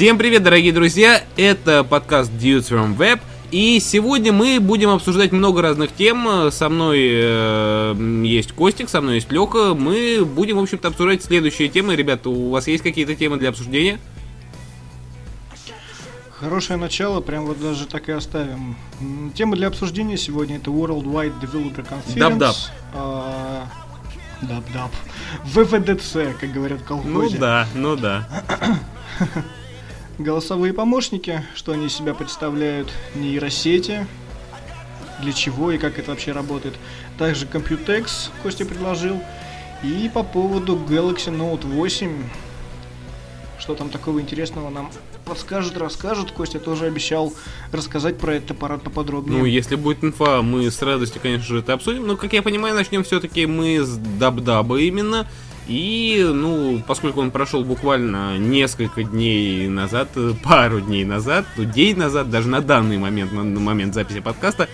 Всем привет, дорогие друзья! Это подкаст Dudes from Web. И сегодня мы будем обсуждать много разных тем. Со мной э, есть Костик, со мной есть Леха. Мы будем, в общем-то, обсуждать следующие темы. Ребята, у вас есть какие-то темы для обсуждения? Хорошее начало, прям вот даже так и оставим. Тема для обсуждения сегодня это Worldwide Developer Conference. Dub-dub. А, Dub-dub. ВВДЦ, как говорят в колхозе. Ну да, ну да. Голосовые помощники, что они из себя представляют, нейросети, для чего и как это вообще работает. Также Computex Костя предложил. И по поводу Galaxy Note 8, что там такого интересного нам подскажет, расскажет. Костя тоже обещал рассказать про этот аппарат поподробнее. Ну, если будет инфа, мы с радостью, конечно же, это обсудим. Но, как я понимаю, начнем все-таки мы с Дабдаба именно. И, ну, поскольку он прошел буквально несколько дней назад, пару дней назад, ну, день назад, даже на данный момент, на, на момент записи подкаста,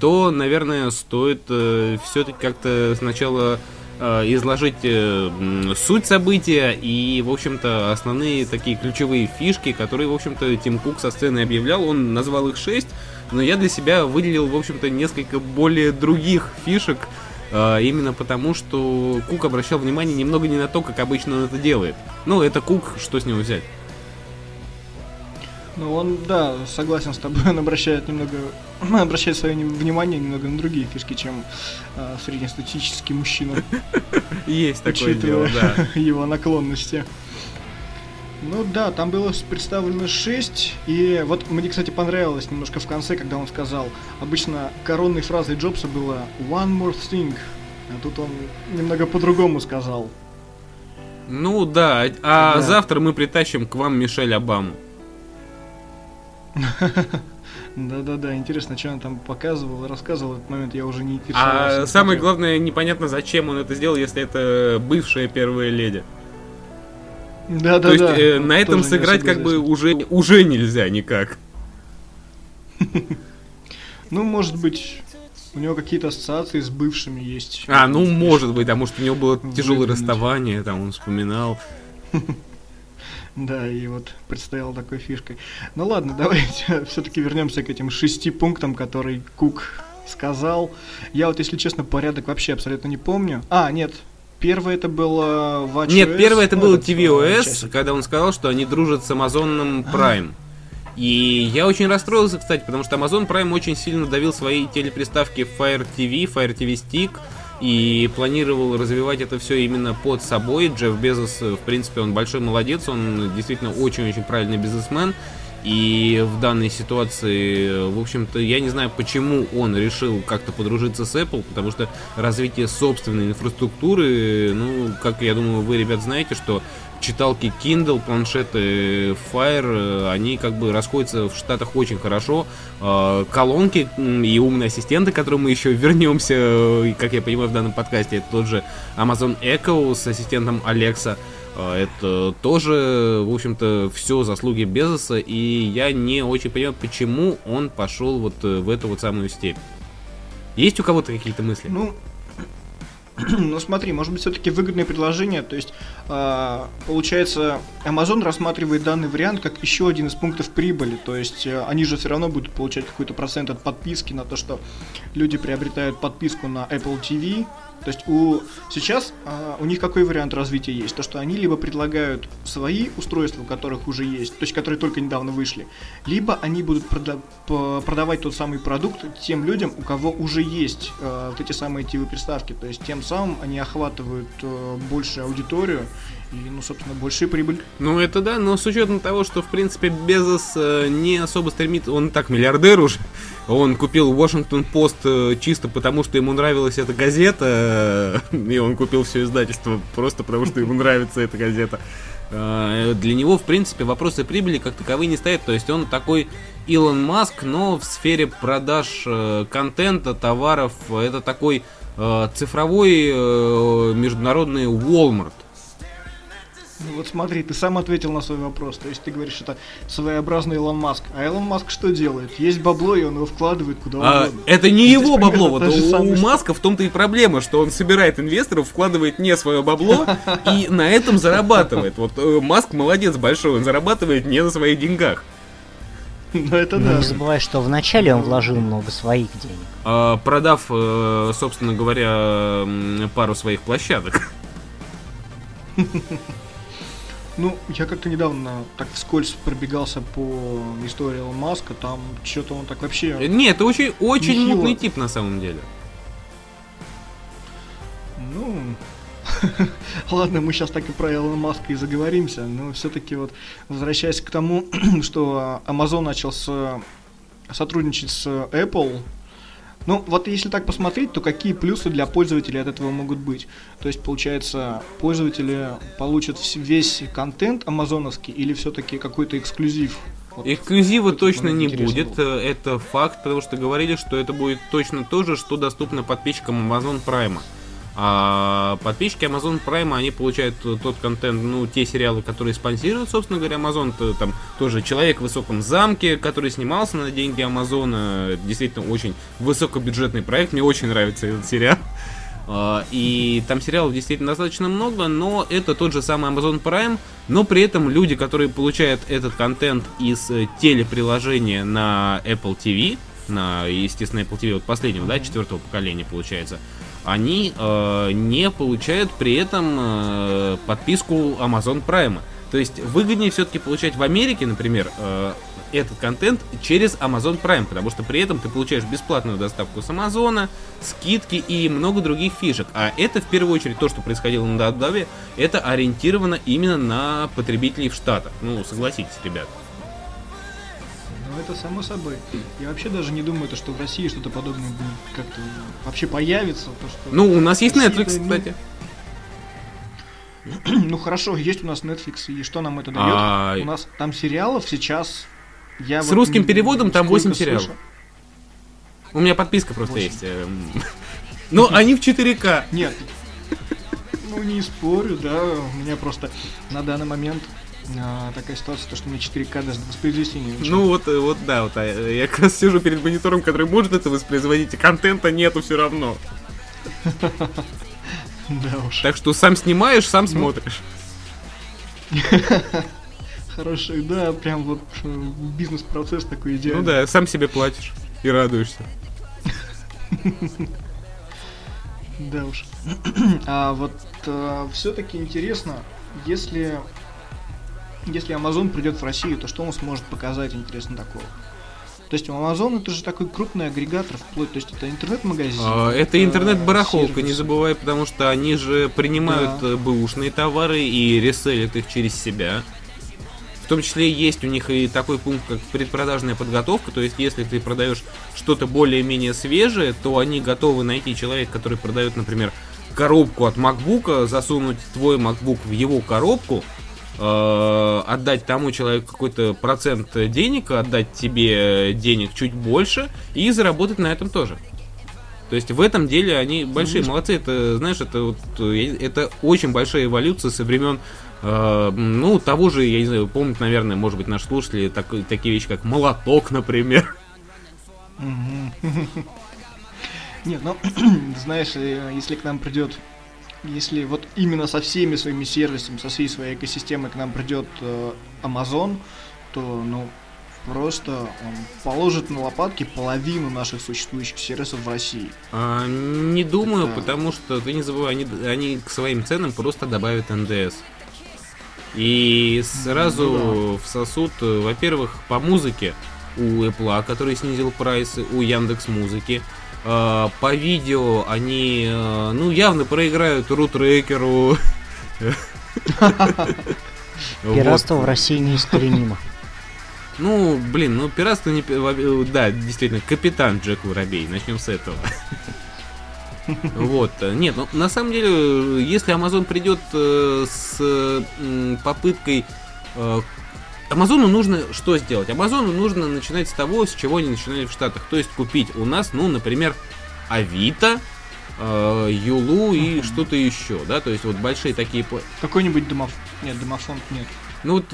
то, наверное, стоит э, все-таки как-то сначала э, изложить э, суть события и, в общем-то, основные такие ключевые фишки, которые, в общем-то, Тим Кук со сцены объявлял. Он назвал их шесть, но я для себя выделил, в общем-то, несколько более других фишек, именно потому, что Кук обращал внимание немного не на то, как обычно он это делает. Ну, это Кук, что с него взять? Ну, он, да, согласен с тобой, он обращает немного, обращает свое внимание немного на другие фишки, чем э, среднестатистический мужчина. Есть такое дело, да. его наклонности. Ну да, там было представлено 6, и вот мне, кстати, понравилось немножко в конце, когда он сказал, обычно коронной фразой Джобса было «one more thing», а тут он немного по-другому сказал. Ну да, а да. завтра мы притащим к вам Мишель Обаму. Да-да-да, интересно, что он там показывал, рассказывал, этот момент я уже не интересовался. А самое главное, непонятно, зачем он это сделал, если это бывшая первая леди. Да, да, То есть э, на этом сыграть как бы уже, уже нельзя никак. Ну, может быть, у него какие-то ассоциации с бывшими есть. А, ну может быть, потому что у него было тяжелое расставание, там он вспоминал. Да, и вот предстоял такой фишкой. Ну ладно, давайте все-таки вернемся к этим шести пунктам, которые Кук сказал. Я вот, если честно, порядок вообще абсолютно не помню. А, нет, Первое это было WatchOS. Нет, первое это было tvOS, когда он сказал, что они дружат с Amazon Prime. И я очень расстроился, кстати, потому что Amazon Prime очень сильно давил свои телеприставки Fire TV, Fire TV Stick, и планировал развивать это все именно под собой. Джефф Безос, в принципе, он большой молодец, он действительно очень-очень правильный бизнесмен. И в данной ситуации, в общем-то, я не знаю, почему он решил как-то подружиться с Apple, потому что развитие собственной инфраструктуры, ну, как я думаю, вы, ребят, знаете, что читалки Kindle, планшеты Fire, они как бы расходятся в Штатах очень хорошо. А, колонки и умные ассистенты, к которым мы еще вернемся, как я понимаю, в данном подкасте, это тот же Amazon Echo с ассистентом Alexa. А, это тоже, в общем-то, все заслуги Безоса, и я не очень понимаю, почему он пошел вот э, в эту вот самую степь. Есть у кого-то какие-то мысли? Ну, ну смотри, может быть все-таки выгодное предложение, то есть э, получается Amazon рассматривает данный вариант как еще один из пунктов прибыли, то есть э, они же все равно будут получать какой-то процент от подписки на то, что люди приобретают подписку на Apple TV, то есть у сейчас а, у них какой вариант развития есть? То, что они либо предлагают свои устройства, у которых уже есть, то есть которые только недавно вышли, либо они будут прода- продавать тот самый продукт тем людям, у кого уже есть а, вот эти самые TV-приставки. То есть тем самым они охватывают а, большую аудиторию и, ну, собственно, большая прибыль. Ну, это да, но с учетом того, что, в принципе, Безос э, не особо стремится, он так миллиардер уже, он купил Washington Post э, чисто потому, что ему нравилась эта газета, э, и он купил все издательство просто потому, что ему нравится эта газета. Э, для него, в принципе, вопросы прибыли как таковые не стоят, то есть он такой Илон Маск, но в сфере продаж э, контента, товаров, это такой э, цифровой э, международный Walmart. Ну вот смотри, ты сам ответил на свой вопрос. То есть ты говоришь, это своеобразный Илон Маск. А Илон Маск что делает? Есть бабло, и он его вкладывает куда а, угодно. Это не Здесь его бабло. Вот у, у Маска в том-то и проблема, что он собирает инвесторов, вкладывает не свое бабло и на этом зарабатывает. Вот э, Маск молодец большой, он зарабатывает не на своих деньгах. Ну это да. Не забывай, что вначале он вложил много своих денег. А, продав, э, собственно говоря, пару своих площадок. Ну, я как-то недавно так вскользь пробегался по истории Илона Маска, там что-то он так вообще... Нет, это очень, очень нехило. мутный тип на самом деле. Ну, ладно, мы сейчас так и про Илона Маска и заговоримся, но все-таки вот возвращаясь к тому, что Amazon начал с, сотрудничать с Apple, ну, вот если так посмотреть, то какие плюсы для пользователей от этого могут быть? То есть, получается, пользователи получат весь контент амазоновский или все-таки какой-то эксклюзив? Вот Эксклюзива точно не будет, было. это факт, потому что говорили, что это будет точно то же, что доступно подписчикам Amazon Prime. А подписчики Amazon Prime, они получают тот контент, ну, те сериалы, которые спонсируют, собственно говоря, Amazon. То, там тоже «Человек в высоком замке», который снимался на деньги Амазона. Действительно, очень высокобюджетный проект. Мне очень нравится этот сериал. А, и там сериалов действительно достаточно много, но это тот же самый Amazon Prime, но при этом люди, которые получают этот контент из э, телеприложения на Apple TV, на, естественно, Apple TV вот последнего, да, четвертого поколения получается, они э, не получают при этом э, подписку Amazon Prime. То есть выгоднее все-таки получать в Америке, например, э, этот контент через Amazon Prime, потому что при этом ты получаешь бесплатную доставку с Амазона, скидки и много других фишек. А это в первую очередь то, что происходило на Дадаве, это ориентировано именно на потребителей в Штатах. Ну, согласитесь, ребят. Ну, это само собой. Я вообще даже не думаю, то, что в России что-то подобное будет как-то вообще появится. То, что ну, у нас есть Netflix, ну, кстати. Ну хорошо, есть у нас Netflix, и что нам это дает? А... У нас там сериалов сейчас. Я С вот русским переводом там 8 сериалов. Слышу. У меня подписка просто 8. есть. Но они в 4К. Нет. Ну не спорю, да. У меня просто на данный момент а, такая ситуация, то, что мне 4К даже воспроизвести не очень. Ну вот, э, вот да, вот а, я как раз сижу перед монитором, который может это воспроизводить, и контента нету все равно. Да уж. Так что сам снимаешь, сам ну. смотришь. Хороший, да, прям вот э, бизнес-процесс такой идеальный. Ну да, сам себе платишь и радуешься. Да уж. А вот э, все-таки интересно, если если Amazon придет в Россию, то что он сможет показать интересно такого? То есть Amazon это же такой крупный агрегатор вплоть, то есть это интернет-магазин. А, это интернет-барахолка, не забывай, потому что они же принимают да. Э, бэушные товары и реселят их через себя. В том числе есть у них и такой пункт, как предпродажная подготовка. То есть, если ты продаешь что-то более-менее свежее, то они готовы найти человека, который продает, например, коробку от MacBook, засунуть твой MacBook в его коробку, Э, отдать тому человеку какой-то процент денег, отдать тебе денег чуть больше и заработать на этом тоже. То есть в этом деле они большие молодцы. Это, знаешь, это вот это очень большая эволюция со времен э, ну, того же, я не знаю, помнят, наверное, может быть, наши слушатели так, такие вещи, как молоток, например. Нет, ну, знаешь, э, если к нам придет если вот именно со всеми своими сервисами, со всей своей экосистемой к нам придет э, Amazon, то, ну, просто он положит на лопатки половину наших существующих сервисов в России. А, не думаю, Это... потому что ты не забывай, они, они к своим ценам просто добавят НДС. И сразу ну, да. всосут, э, во-первых, по музыке у Apple, который снизил прайсы, у Яндекс Музыки, э, по видео они, э, ну, явно проиграют рутрекеру. Пиратство в России неискоренимо. Ну, блин, ну пиратство не... Да, действительно, капитан Джек Воробей. Начнем с этого. Вот. Нет, ну на самом деле, если Amazon придет э, с попыткой э, Амазону нужно что сделать? Амазону нужно начинать с того, с чего они начинали в Штатах. То есть купить у нас, ну, например, Авито, э, Юлу и uh-huh. что-то еще, да, то есть вот большие такие... Какой-нибудь домофон... Нет, домофон нет. Ну вот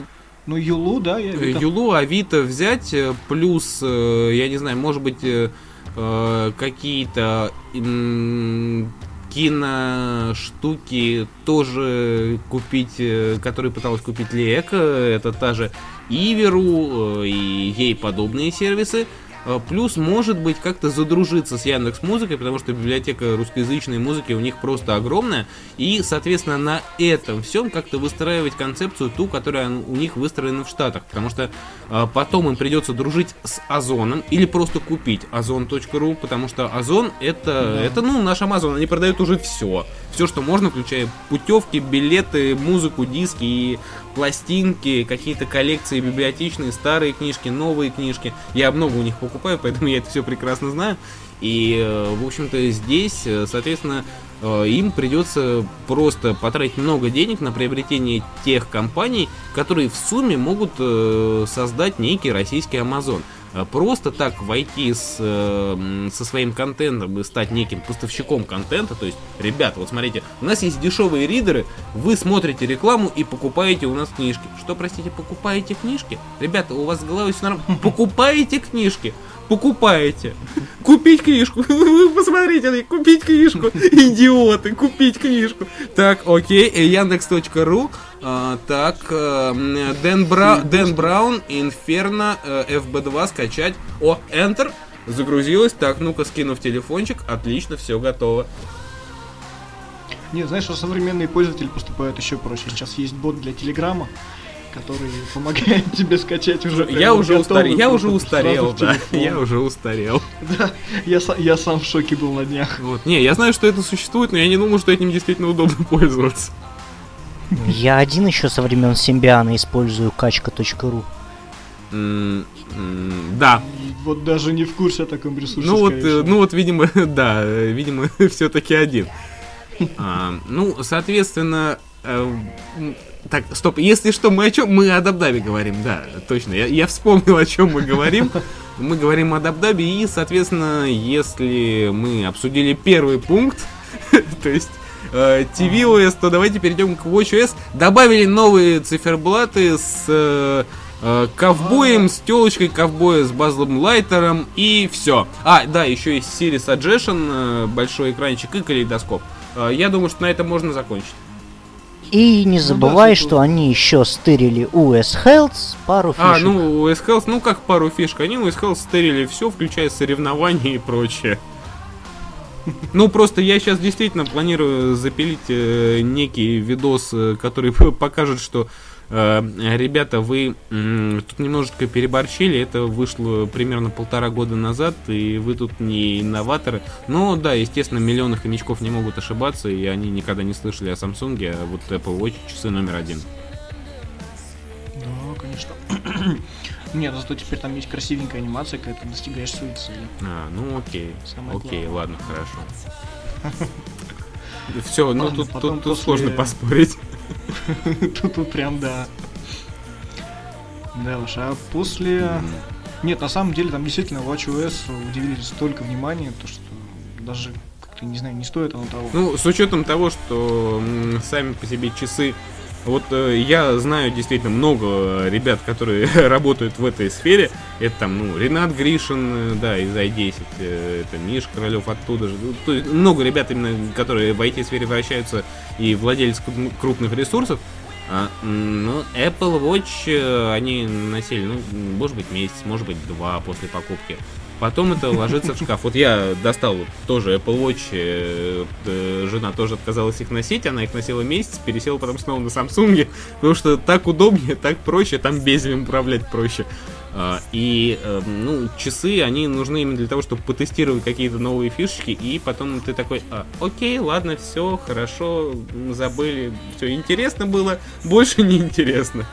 ну, Юлу, да, я Авито. Юлу, Авито взять, э, плюс, э, я не знаю, может быть, э, какие-то киноштуки тоже купить, которые пыталась купить Лека, это та же Иверу и ей подобные сервисы. А, плюс, может быть, как-то задружиться с Яндекс Музыкой, потому что библиотека русскоязычной музыки у них просто огромная. И, соответственно, на этом всем как-то выстраивать концепцию ту, которая у них выстроена в Штатах. Потому что э, потом им придется дружить с Озоном или просто купить озон.ру, потому что Озон это, да. это, ну, наш Амазон, они продают уже все. Все, что можно, включая путевки, билеты, музыку, диски и пластинки, какие-то коллекции библиотечные, старые книжки, новые книжки. Я много у них покупаю, поэтому я это все прекрасно знаю. И, э, в общем-то, здесь, э, соответственно, э, им придется просто потратить много денег на приобретение тех компаний, которые в сумме могут создать некий российский Amazon. Э, просто так войти с, э, со своим контентом и стать неким поставщиком контента, то есть, ребята, вот смотрите, у нас есть дешевые ридеры, вы смотрите рекламу и покупаете у нас книжки. Что, простите, покупаете книжки? Ребята, у вас с головой все нормально. Покупаете книжки? Покупаете. Купить книжку. Вы посмотрите, купить книжку. Идиоты, купить книжку. Так, окей, Яндекс.ру. А, так, э, Дэн, Бра... Дэн Браун, Инферно, FB2 э, скачать. О, Enter. Загрузилось. Так, ну-ка, скину в телефончик. Отлично, все готово. Не, знаешь, что современные пользователи поступают еще проще. Сейчас есть бот для Телеграма, который помогает тебе скачать уже. Я уже устарел, я уже устарел, да. Я уже устарел. Да, я, я сам в шоке был на днях. Вот. Не, я знаю, что это существует, но я не думаю, что этим действительно удобно пользоваться. Я один еще со времен Симбиана использую качка.ру. да. Вот даже не в курсе о таком ресурсе. Ну вот, э, ну вот, видимо, да, видимо, все-таки один. А, ну, соответственно, э, так, стоп, если что, мы о чем? Мы о Дабдабе говорим, да, точно. Я, я вспомнил, о чем мы говорим. Мы говорим о Дабдабе, и, соответственно, если мы обсудили первый пункт, то есть э, tvOS, то давайте перейдем к WatchOS. Добавили новые циферблаты с э, э, ковбоем, с телочкой ковбоя, с Базлом Лайтером и все. А, да, еще есть Siri Suggestion, э, большой экранчик и калейдоскоп. Э, я думаю, что на этом можно закончить. И не забывай, ну, да, что они еще стырили US Health пару а, фишек. А, ну US Health, ну как пару фишек, они US Health стырили все, включая соревнования и прочее. Ну, просто я сейчас действительно планирую запилить э, некий видос, э, который покажет, что ребята, вы тут немножечко переборчили, это вышло примерно полтора года назад, и вы тут не инноваторы. Но да, естественно, миллионы хомячков не могут ошибаться, и они никогда не слышали о Samsung, а вот Apple Watch часы номер один. Да, конечно. Нет, зато теперь там есть красивенькая анимация, когда ты достигаешь своей цели. А, ну окей. Самое окей, главное. ладно, хорошо. Все, ну тут, тут, тут сложно поспорить. Тут прям, да. Да уж, а после... Нет, на самом деле там действительно WatchOS удивили столько внимания, то что даже как-то, не знаю, не стоит оно того. Ну, с учетом того, что сами по себе часы вот э, я знаю действительно много ребят, которые работают в этой сфере. Это там, ну, Ренат Гришин, э, да, из i10, э, это Миш Королев оттуда же. Ну, то есть много ребят, именно, которые в IT-сфере вращаются и владельцы крупных ресурсов. А, ну, Apple Watch э, они носили, ну, может быть, месяц, может быть, два после покупки. Потом это ложится в шкаф. Вот я достал тоже Apple Watch, э, э, жена тоже отказалась их носить, она их носила месяц, пересела потом снова на Samsung, потому что так удобнее, так проще, там безелем управлять проще. А, и, э, ну, часы, они нужны именно для того, чтобы потестировать какие-то новые фишечки, и потом ты такой, а, окей, ладно, все, хорошо, забыли, все интересно было, больше не интересно.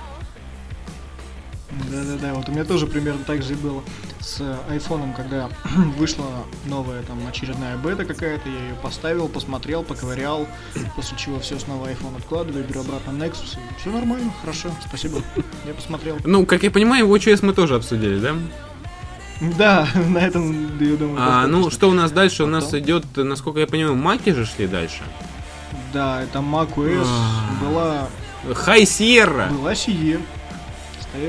Да-да-да, вот у меня тоже примерно так же и было с айфоном, когда вышла новая там очередная бета какая-то, я ее поставил, посмотрел, поковырял, после чего все снова iPhone откладываю, беру обратно Nexus, и все нормально, хорошо, спасибо, я посмотрел. Ну, как я понимаю, его WatchOS мы тоже обсудили, да? Да, на этом, я думаю, А, ну, что у нас дальше? У нас Потом. идет, насколько я понимаю, маки же шли дальше. Да, это macOS А. была, Хай Sierra! была Sierra.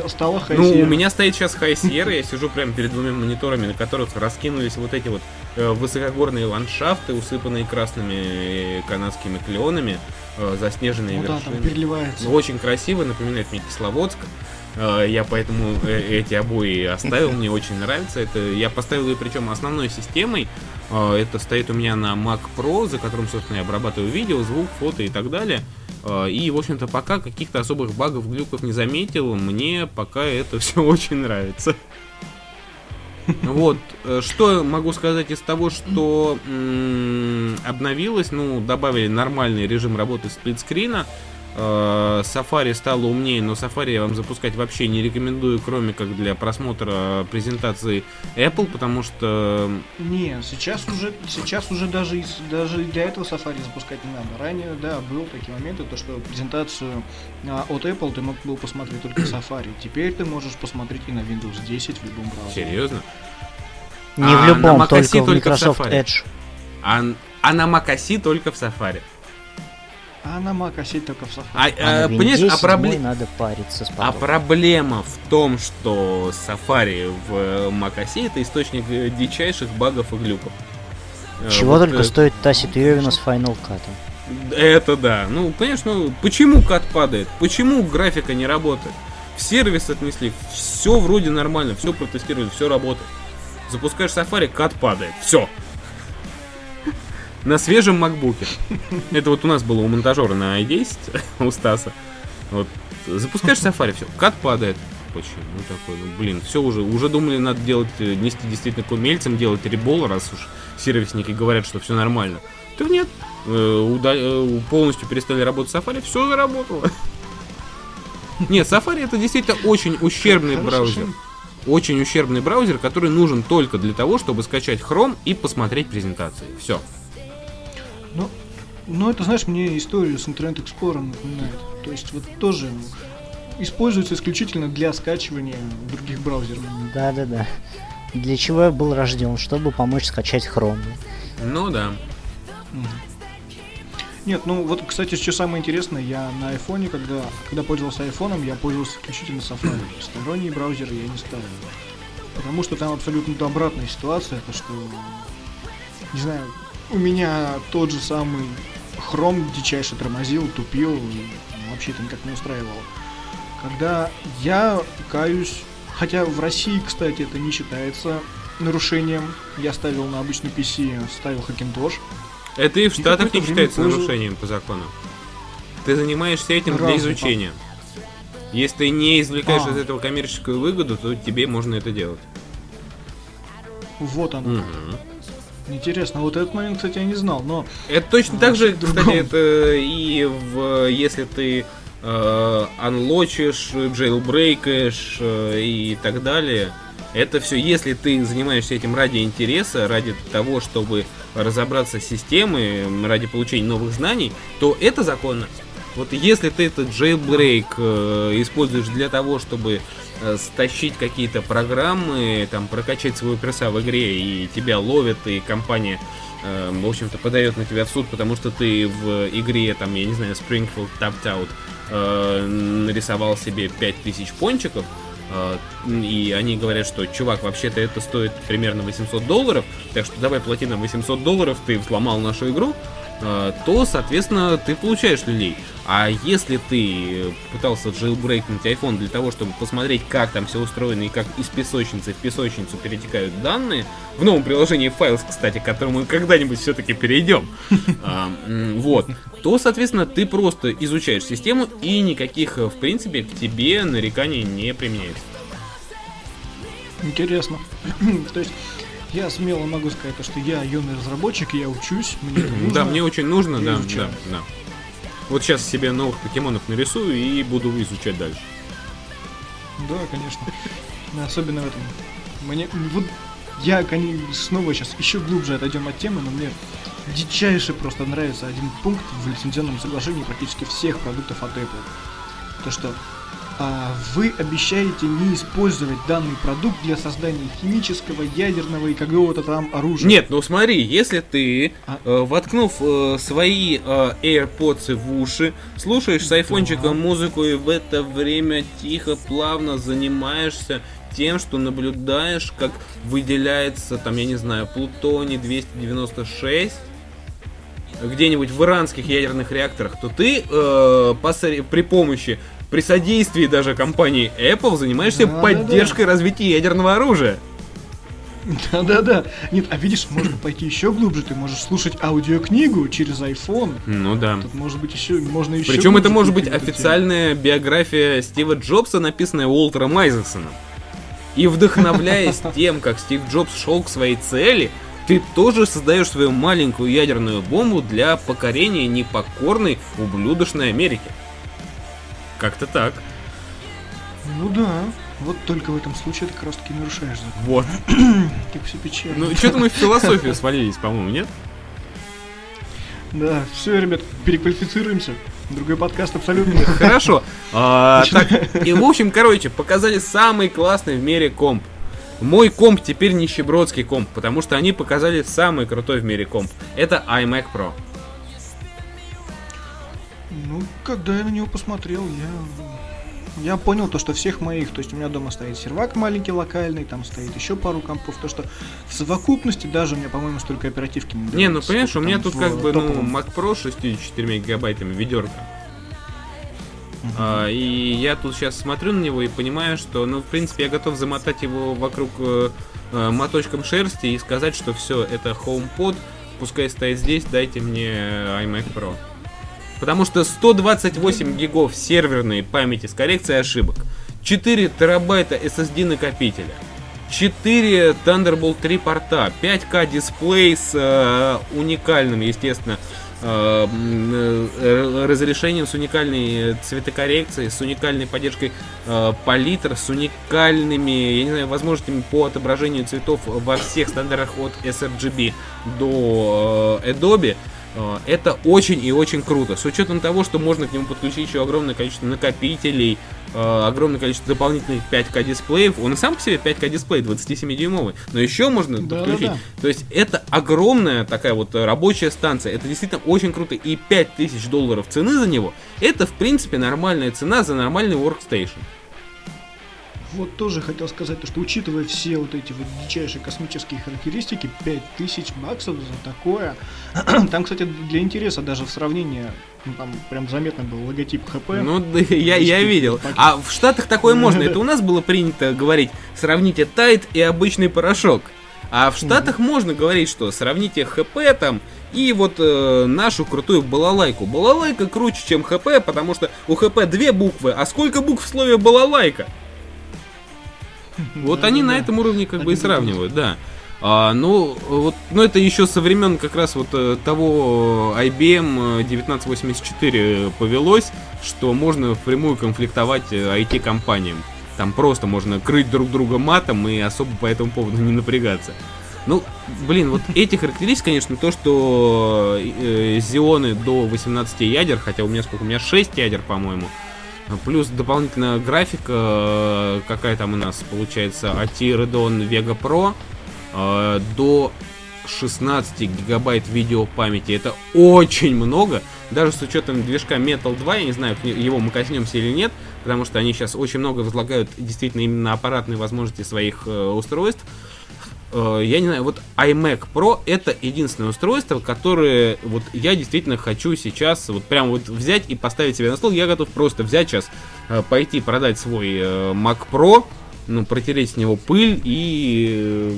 Стала High Ну, у меня стоит сейчас High Sierra, я сижу прямо перед двумя мониторами, на которых раскинулись вот эти вот э, высокогорные ландшафты, усыпанные красными э, канадскими кленами, э, заснеженные Ну да, там вершины. переливается. Ну, Очень красиво, напоминает мне Кисловодск. Э, Я поэтому э, эти обои оставил, мне очень нравится. Это я поставил ее причем основной системой. Э, Это стоит у меня на Mac Pro, за которым, собственно, я обрабатываю видео, звук, фото и так далее. Э, И, в общем-то, пока каких-то особых багов, глюков не заметил, мне пока это все очень нравится. Вот, э, что могу сказать из того, что м, обновилось, ну, добавили нормальный режим работы сплитскрина, Safari стало умнее, но Safari я вам запускать вообще не рекомендую, кроме как для просмотра презентации Apple, потому что Не, сейчас уже, сейчас уже даже, даже для этого Safari запускать не надо. Ранее, да, был такие моменты, то что презентацию а, от Apple ты мог был посмотреть только в Safari. Теперь ты можешь посмотреть и на Windows 10 в любом браузере. серьезно. Не А в любом, Mac только OS в только в Microsoft Safari. Edge. А, а на macOS только в Safari. А на Mac OS только в Safari. А, А Win понимаешь, 10 а проблема... надо париться с А проблема в том, что Safari в э, macOS это источник э, дичайших багов и глюков. Чего вот, только э, стоит Tacit Uevina с Final Cut. Это да. Ну, понимаешь, ну почему кат падает? Почему графика не работает? В сервис отнесли, все вроде нормально, все протестировали, все работает. Запускаешь Safari, кат падает. Все. На свежем макбуке. Это вот у нас было у монтажера на i10, у Стаса. Вот. Запускаешь Safari, все, кат падает. Почему такой? Ну, блин, все уже, уже думали, надо делать, э, нести действительно к умельцам, делать ребол, раз уж сервисники говорят, что все нормально. Так нет, э, э, полностью перестали работать Safari, все заработало. Нет, Safari это действительно очень ущербный браузер. Очень ущербный браузер, который нужен только для того, чтобы скачать Chrome и посмотреть презентации. Все. Ну, ну, это, знаешь, мне историю с Internet Explorer напоминает. То есть, вот тоже используется исключительно для скачивания других браузеров. Да-да-да. Для чего я был рожден? Чтобы помочь скачать Chrome. Ну да. Нет, ну вот, кстати, что самое интересное, я на айфоне, когда, когда пользовался айфоном, я пользовался исключительно Safari. Сторонние браузеры я не ставил. Потому что там абсолютно обратная ситуация, то что, не знаю, у меня тот же самый Chrome дичайше тормозил, тупил, и вообще это никак не устраивало. Когда я каюсь, хотя в России, кстати, это не считается нарушением, я ставил на обычный PC, ставил Hackintosh, Это и в И Штатах не считается пользу- нарушением по закону. Ты занимаешься этим для Разве изучения. Если ты не извлекаешь А. из этого коммерческую выгоду, то тебе можно это делать. Вот оно. Мгм. Интересно, вот этот момент, кстати, я не знал, но Это точно А, так же, в кстати, другом. это и в если ты э, анлочишь, джейлбрейкаешь э, и так далее. Это все, если ты занимаешься этим ради интереса, ради того, чтобы разобраться с системой, ради получения новых знаний, то это законно. Вот если ты этот э, используешь для того, чтобы э, стащить какие-то программы, там прокачать свою перса в игре, и тебя ловят, и компания, э, в общем-то, подает на тебя в суд, потому что ты в игре, там, я не знаю, Springfield Tapped Out э, нарисовал себе 5000 пончиков, э, и они говорят, что, чувак, вообще-то это стоит примерно 800 долларов, так что давай плати нам 800 долларов, ты взломал нашу игру, э, то, соответственно, ты получаешь люлей. А если ты пытался джейлбрейкнуть iPhone для того, чтобы посмотреть, как там все устроено и как из песочницы в песочницу перетекают данные, в новом приложении Files, кстати, к которому мы когда-нибудь все-таки перейдем, а, вот, то, соответственно, ты просто изучаешь систему и никаких, э, в принципе, к тебе нареканий не применяется. интересно. То есть я смело могу сказать, то, что я юный разработчик, я учусь, мне нужно. Да, мне очень нужно, да, да, да. Вот сейчас себе новых покемонов нарисую и буду изучать дальше. Да, конечно. Особенно в этом. Мне вот я снова сейчас еще глубже отойдем от темы, но мне дичайше просто нравится один пункт в лицензионном соглашении практически всех продуктов от Apple. То, что вы обещаете не использовать данный продукт для создания химического, ядерного и какого-то там оружия. Нет, ну смотри, если ты, а? э, воткнув э, свои э, AirPods в уши, слушаешь с айфончика да. музыку и в это время тихо, плавно занимаешься тем, что наблюдаешь, как выделяется, там, я не знаю, плутоний 296 где-нибудь в иранских ядерных реакторах, то ты э, при помощи при содействии даже компании Apple занимаешься да, поддержкой да, да. развития ядерного оружия. Да-да-да. Нет, а видишь, можно пойти еще глубже. Ты можешь слушать аудиокнигу через iPhone. Ну да. Тут может быть еще, можно еще. Причем это может быть официальная тему. биография Стива Джобса, написанная Уолтером Айзексоном. И вдохновляясь тем, как Стив Джобс шел к своей цели, ты тоже создаешь свою маленькую ядерную бомбу для покорения непокорной ублюдочной Америки. Как-то так. Ну да. Вот только в этом случае ты как раз таки нарушаешь закон. Вот. Так все печально. Ну, что-то мы в философию свалились, по-моему, нет? Да, все, ребят, переквалифицируемся. Другой подкаст абсолютно. Хорошо. А, так, и в общем, короче, показали самый классный в мире комп. Мой комп теперь нищебродский комп, потому что они показали самый крутой в мире комп. Это iMac Pro. Ну, когда я на него посмотрел, я я понял то, что всех моих, то есть у меня дома стоит сервак маленький локальный, там стоит еще пару компов, то что в совокупности даже у меня, по-моему, столько оперативки не Не, ну понимаешь, у меня тут как бы, ну, Mac Pro 64 гигабайтами ведерко. Uh-huh. А, и я тут сейчас смотрю на него и понимаю, что, ну, в принципе, я готов замотать его вокруг э, э, моточком шерсти и сказать, что все, это HomePod, пускай стоит здесь, дайте мне iMac Pro. Потому что 128 гигов серверной памяти с коррекцией ошибок, 4 терабайта SSD накопителя, 4 Thunderbolt 3 порта, 5К дисплей с э, уникальным, естественно, э, э, разрешением, с уникальной цветокоррекцией, с уникальной поддержкой э, палитр, с уникальными, я не знаю, возможностями по отображению цветов во всех стандартах от sRGB до э, Adobe. Э, это очень и очень круто. С учетом того, что можно к нему подключить еще огромное количество накопителей, э, огромное количество дополнительных 5К дисплеев. Он и сам по себе 5К дисплей 27-дюймовый, но еще можно да, подключить. Да, да. То есть это огромная такая вот рабочая станция. Это действительно очень круто. И 5000 долларов цены за него, это в принципе нормальная цена за нормальный workstation. Вот тоже хотел сказать, то, что учитывая все вот эти вот дичайшие космические характеристики, 5000 баксов за такое. Там, кстати, для интереса даже в сравнении, ну, там прям заметно был логотип ХП. Ну, да, я, я видел. А в Штатах такое можно. Это у нас было принято говорить, сравните тайт и обычный порошок. А в Штатах можно говорить, что сравните ХП там и вот э, нашу крутую балалайку. Балалайка круче, чем ХП, потому что у ХП две буквы. А сколько букв в слове балалайка? Вот они на этом уровне как бы и сравнивают, да. А, ну, вот, ну, это еще со времен как раз вот э, того IBM 1984 повелось, что можно впрямую конфликтовать IT-компаниям. Э, Там просто можно крыть друг друга матом и особо по этому поводу не напрягаться. Ну, блин, вот эти характеристики, конечно, то, что э, Зионы до 18 ядер, хотя у меня сколько, у меня 6 ядер, по-моему, Плюс дополнительная графика, э, какая там у нас получается, AT Radeon Vega Pro э, до 16 гигабайт видеопамяти. Это очень много, даже с учетом движка Metal 2, я не знаю, его мы коснемся или нет, потому что они сейчас очень много возлагают действительно именно аппаратные возможности своих э, устройств. Э, я не знаю, вот iMac Pro это единственное устройство, которое вот я действительно хочу сейчас вот прям вот взять и поставить себе на стол. Я готов просто взять сейчас, э, пойти продать свой э, Mac Pro, ну, протереть с него пыль и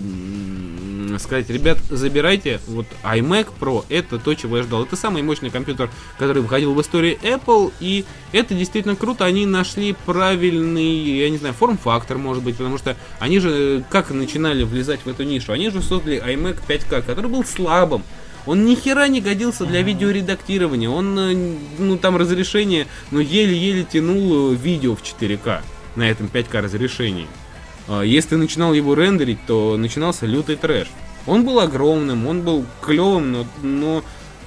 сказать, ребят, забирайте, вот iMac Pro, это то, чего я ждал. Это самый мощный компьютер, который выходил в истории Apple, и это действительно круто. Они нашли правильный, я не знаю, форм-фактор, может быть, потому что они же, как начинали влезать в эту нишу, они же создали iMac 5K, который был слабым. Он ни хера не годился для видеоредактирования. Он, э, ну, там разрешение, ну, еле-еле тянул э, видео в 4К на этом 5К разрешении. А, если начинал его рендерить, то начинался лютый трэш. Он был огромным, он был клевым, но, но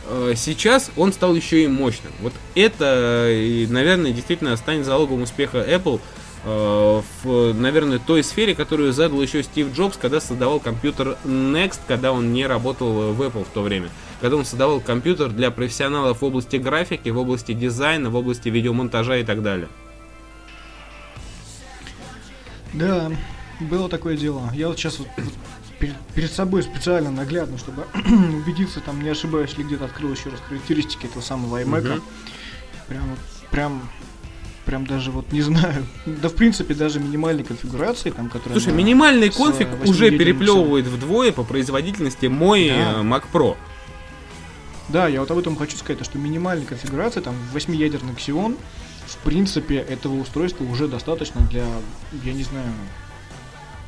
э, сейчас он стал еще и мощным. Вот это, наверное, действительно станет залогом успеха Apple э, в, наверное, той сфере, которую задал еще Стив Джобс, когда создавал компьютер Next, когда он не работал в Apple в то время. Когда он создавал компьютер для профессионалов в области графики, в области дизайна, в области видеомонтажа и так далее. Да, было такое дело. Я вот сейчас вот перед, перед собой специально наглядно, чтобы убедиться, там не ошибаюсь ли где-то открыл еще раз характеристики этого самого iMac. Угу. Прям, прям, прям даже вот не знаю. Да в принципе даже минимальной конфигурации, там, которая. Слушай, минимальный конфиг уже переплевывает вдвое по производительности мой да. Mac Pro. Да, я вот об этом хочу сказать, что минимальная конфигурация, там, 8-ядерный Xeon, в принципе, этого устройства уже достаточно для, я не знаю,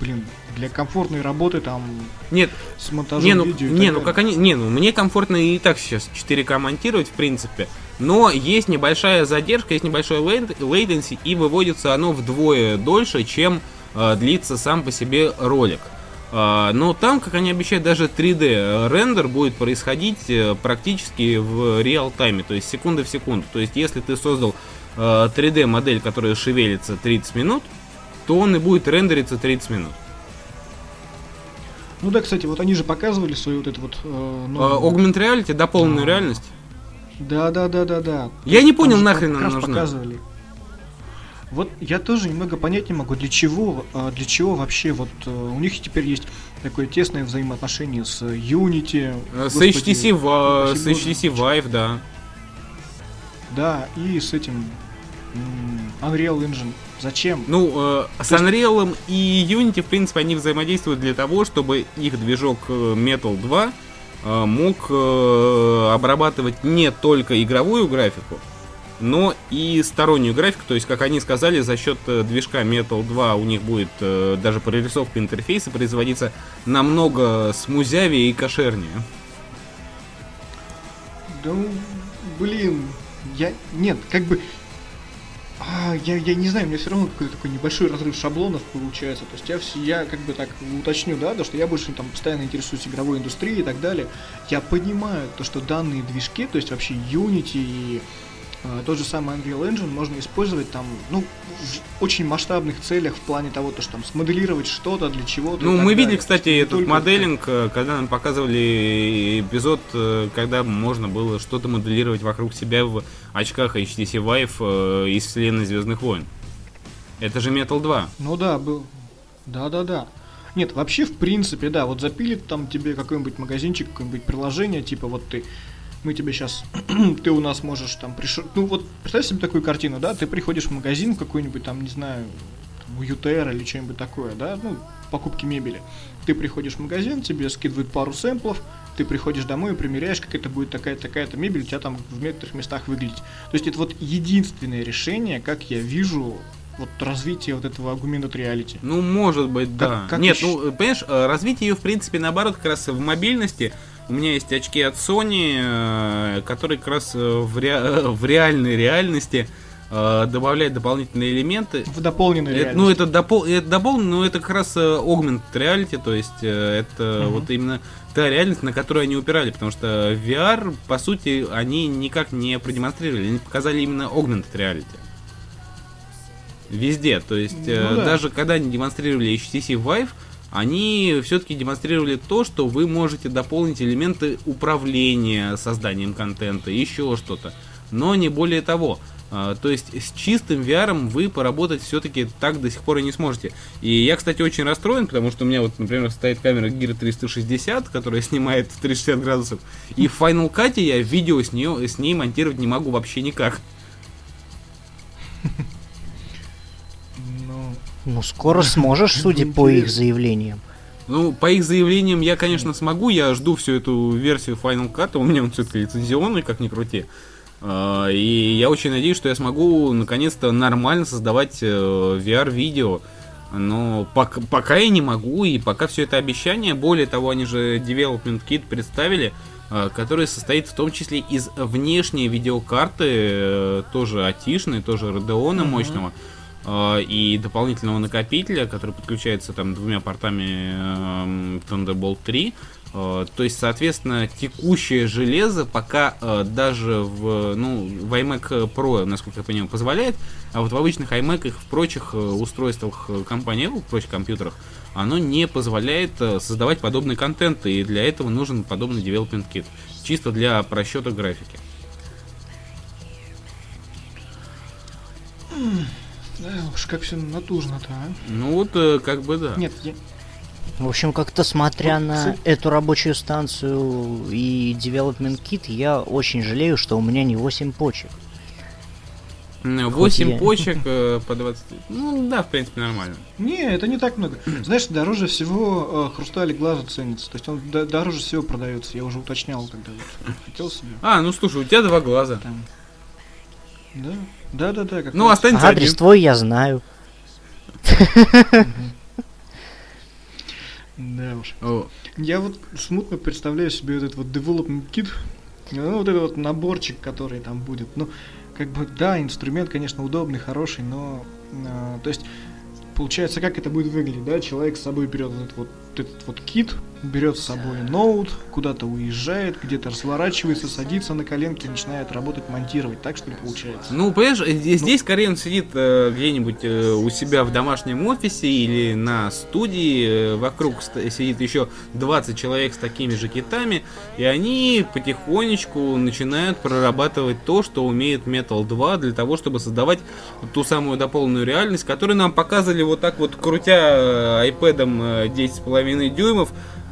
блин, для комфортной работы там нет с монтажом не, ну, видео. Не, ну как они, не, ну мне комфортно и так сейчас 4К монтировать в принципе, но есть небольшая задержка, есть небольшой latency и выводится оно вдвое дольше, чем э, длится сам по себе ролик. Э, но там, как они обещают, даже 3D рендер будет происходить э, практически в реал тайме, то есть секунда в секунду. То есть если ты создал 3D э, модель, которая шевелится 30 минут, то он и будет рендериться 30 минут. Ну да, кстати, вот они же показывали свою вот эту вот... Э, новую... Augment Reality, дополненную а... реальность. Да, да, да, да, да. Я не понял, нахрен она нужна. показывали. Вот я тоже немного понять не могу, для чего, а, для чего вообще вот э, у них теперь есть такое тесное взаимоотношение с Unity. Э, с Господи, HTC, с HTC Vive, да. Да, и с этим Unreal Engine. Зачем? Ну, э, с Unreal и Unity, в принципе, они взаимодействуют для того, чтобы их движок э, Metal 2 э, мог э, обрабатывать не только игровую графику, но и стороннюю графику. То есть, как они сказали, за счет э, движка Metal 2 у них будет э, даже прорисовка интерфейса производиться намного смузявее и кошернее. Да, блин, я... Нет, как бы... А, я, я не знаю, у меня все равно какой-то такой небольшой разрыв шаблонов получается. То есть я, я как бы так уточню, да, то, что я больше там постоянно интересуюсь игровой индустрией и так далее. Я понимаю то, что данные движки, то есть вообще Unity и тот же самый Unreal Engine можно использовать там, ну, в очень масштабных целях в плане того, то, что там смоделировать что-то для чего-то. Ну, мы видели, кстати, этот моделинг, это... Когда нам показывали эпизод, э, когда можно было что-то моделировать вокруг себя в очках HTC Vive э, из вселенной Звездных войн. Это же Metal 2. Ну да, был. Да-да-да. Нет, вообще, в принципе, да, вот запилит там тебе какой-нибудь магазинчик, какое-нибудь приложение, типа вот ты мы тебе сейчас, ты у нас можешь там пришел, ну вот представь себе такую картину, да, ты приходишь в магазин какой-нибудь там, не знаю, в ЮТР или что-нибудь такое, да, ну, покупки мебели. Ты приходишь в магазин, тебе скидывают пару сэмплов, ты приходишь домой и примеряешь, как это будет такая-такая-то мебель, у тебя там в некоторых местах выглядеть. То есть это вот единственное решение, как я вижу вот развитие вот этого augmented reality. Ну, может быть, да. Как Нет, еще... ну, понимаешь, э, развитие ее, в принципе, наоборот, как раз в мобильности, у меня есть очки от Sony, э, которые как раз э, в, ре... в реальной реальности э, добавляют дополнительные элементы. В дополненной реальности. Ну, это, допол... это дополнено, но это как раз augmented reality, то есть это угу. вот именно та реальность, на которую они упирали, потому что VR, по сути, они никак не продемонстрировали, они показали именно augmented reality. Везде, то есть ну, да. даже когда они демонстрировали HTC Vive, они все-таки демонстрировали то, что вы можете дополнить элементы управления созданием контента, еще что-то. Но не более того. А, то есть с чистым VR вы поработать все-таки так до сих пор и не сможете. И я, кстати, очень расстроен, потому что у меня вот, например, стоит камера Gear 360, которая снимает в 360 градусов. И в Final Cut я видео с, нее, с ней монтировать не могу вообще никак. Ну, скоро сможешь, судя по их заявлениям. Ну, по их заявлениям я, конечно, смогу. Я жду всю эту версию Final Cut. У меня он все-таки лицензионный, как ни крути. А, и я очень надеюсь, что я смогу наконец-то нормально создавать э, VR-видео. Но пока, пока я не могу, и пока все это обещание. Более того, они же Development Kit представили, э, который состоит в том числе из внешней видеокарты, э, тоже атишной, тоже Radeon uh-huh. мощного. И дополнительного накопителя, который подключается там двумя портами э, Thunderbolt 3. Э, то есть, соответственно, текущее железо пока э, даже в, ну, в iMac Pro, насколько я понимаю, позволяет, а вот в обычных iMac, в прочих устройствах компании Apple, в прочих компьютерах, оно не позволяет создавать подобный контент, и для этого нужен подобный development kit, чисто для просчета графики. Да уж, как все натужно-то, а? Ну вот, э, как бы да. Нет, я... В общем, как-то смотря ну, на эту рабочую станцию и development kit, я очень жалею, что у меня не 8 почек. 8 я... почек э, по 20. Ну да, в принципе, нормально. Не, это не так много. Знаешь, дороже всего э, хрусталик глаза ценится. То есть он д- дороже всего продается. Я уже уточнял, когда вот хотел себе. А, ну слушай, у тебя два глаза. Там. Да, да, да, да. Как ну, останется Адрес один. твой я знаю. Да уж. Я вот смутно представляю себе этот вот development kit, ну, вот этот вот наборчик, который там будет. Ну, как бы, да, инструмент, конечно, удобный, хороший, но, э, то есть, получается, как это будет выглядеть, да? Человек с собой берет этот вот этот вот кит, берет с собой ноут, куда-то уезжает, где-то разворачивается, садится на коленки, начинает работать, монтировать. Так что ли получается? Ну, понимаешь, здесь, ну, скорее он сидит э, где-нибудь э, у себя в домашнем офисе или на студии, э, вокруг сидит еще 20 человек с такими же китами, и они потихонечку начинают прорабатывать то, что умеет Metal 2 для того, чтобы создавать ту самую дополненную реальность, которую нам показывали вот так вот, крутя э, iPad 10,5 2,5 дюймов.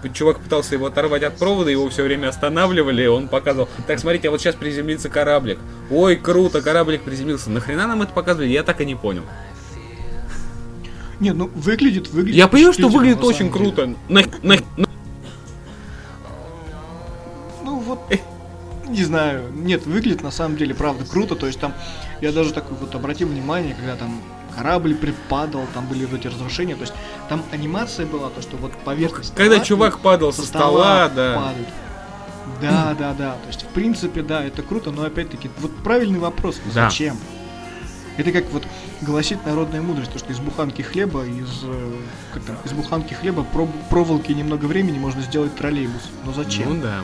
Чувак пытался его оторвать от провода, его все время останавливали, он показывал, так, смотрите, а вот сейчас приземлится кораблик. Ой, круто, кораблик приземлился. Нахрена нам это показывали, я так и не понял. Не, ну выглядит, выглядит. Я понимаю, что выглядит очень круто. На, на, на... Ну вот, не знаю. Нет, выглядит на самом деле правда круто. То есть там я даже такой вот обратил внимание, когда там корабль припадал, там были вот эти разрушения, то есть там анимация была, то что вот поверхность. Когда стола, чувак падал со стола, стола да. Падают. Да, да, да. То есть, в принципе, да, это круто, но опять-таки, вот правильный вопрос, да. зачем? Это как вот гласит народная мудрость, то что из буханки хлеба, из, э, как там, из буханки хлеба про, проволоки немного времени можно сделать троллейбус. Но зачем? Ну да.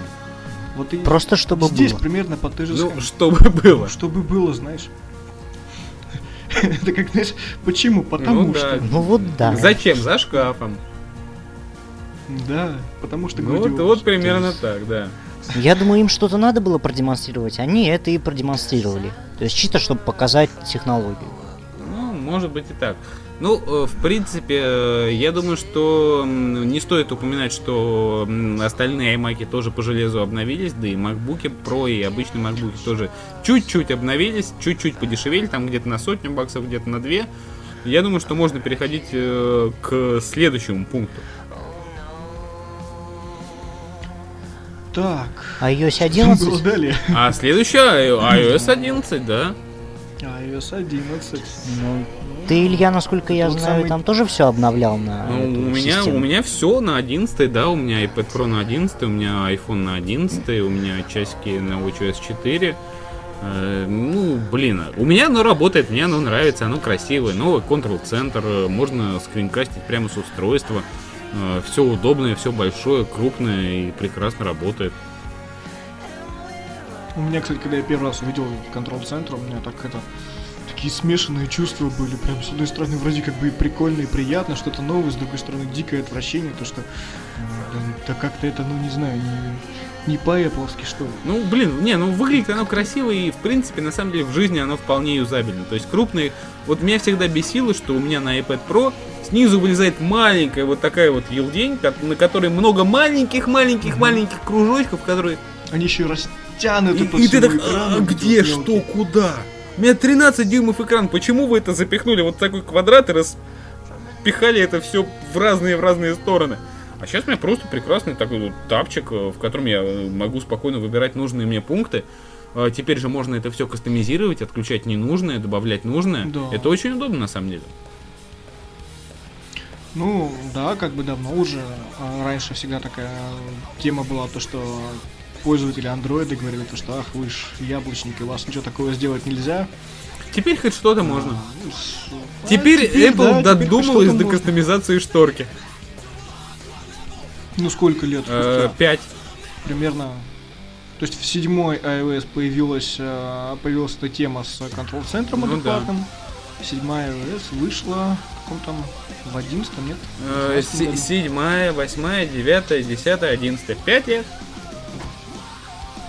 Вот и Просто чтобы здесь было. примерно по той же Ну, чтобы было. Чтобы было, знаешь. Это как, знаешь, почему? Потому ну, что. Да. Ну вот да. Зачем? За шкафом. Да, потому что ну, вот, вот примерно так, да. Я думаю, им что-то надо было продемонстрировать. Они это и продемонстрировали. То есть чисто, чтобы показать технологию. Ну, может быть и так. Ну, э, в принципе, э, я думаю, что не стоит упоминать, что остальные iMac тоже по железу обновились, да и MacBook Pro и обычные MacBook тоже чуть-чуть обновились, чуть-чуть подешевели, там где-то на сотню баксов, где-то на две. Я думаю, что можно переходить э, к следующему пункту. Так. iOS 11? А следующая iOS 11, да. iOS 11. Ну, ты, Илья, насколько я знаю, самый... там тоже все обновлял на ну, у меня, у меня все на 11, да, у меня iPad Pro на 11, у меня iPhone на 11, у меня часики на WatchOS 4. Э, ну, блин, у меня оно работает, мне оно нравится, оно красивое, новый контрол-центр, можно скринкастить прямо с устройства. Э, все удобное, все большое, крупное и прекрасно работает. У меня, кстати, когда я первый раз увидел контрол-центр, у меня так это такие смешанные чувства были. Прям с одной стороны вроде как бы и прикольно, и приятно, что-то новое, с другой стороны дикое отвращение, то что да, как-то это, ну не знаю, не, не по-эпловски, что ли. Ну, блин, не, ну выглядит оно красиво, и в принципе, на самом деле, в жизни оно вполне юзабельно. То есть крупные... Вот меня всегда бесило, что у меня на iPad Pro снизу вылезает маленькая вот такая вот елдень, на которой много маленьких-маленьких-маленьких кружочков, которые... Они еще растянуты и, по и ты так, а, где, что, куда? У меня 13 дюймов экран. Почему вы это запихнули вот такой квадрат и распихали это все в разные в разные стороны? А сейчас у меня просто прекрасный такой вот тапчик, э, в котором я э, могу спокойно выбирать нужные мне пункты. А теперь же можно это все кастомизировать, отключать ненужное, добавлять нужное. Да. Это очень удобно на самом деле. Ну, да, как бы давно уже. А раньше всегда такая тема была, то что пользователи андроида говорили, то, что ах, вы ж яблочники, у вас ничего такого сделать нельзя. Теперь хоть что-то а, можно. Ну, теперь, а, теперь Apple да, додумалась до можно. кастомизации шторки. Ну сколько лет Э? Пять. Примерно. То есть в седьмой iOS появилась, э, появилась эта тема с контрол-центром Ну да. адекватным. Седьмая iOS вышла в каком там в одиннадцатом, нет? Э, В 12 се- году. Седьмая, восьмая, девятая, десятая, одиннадцатая. Пять лет.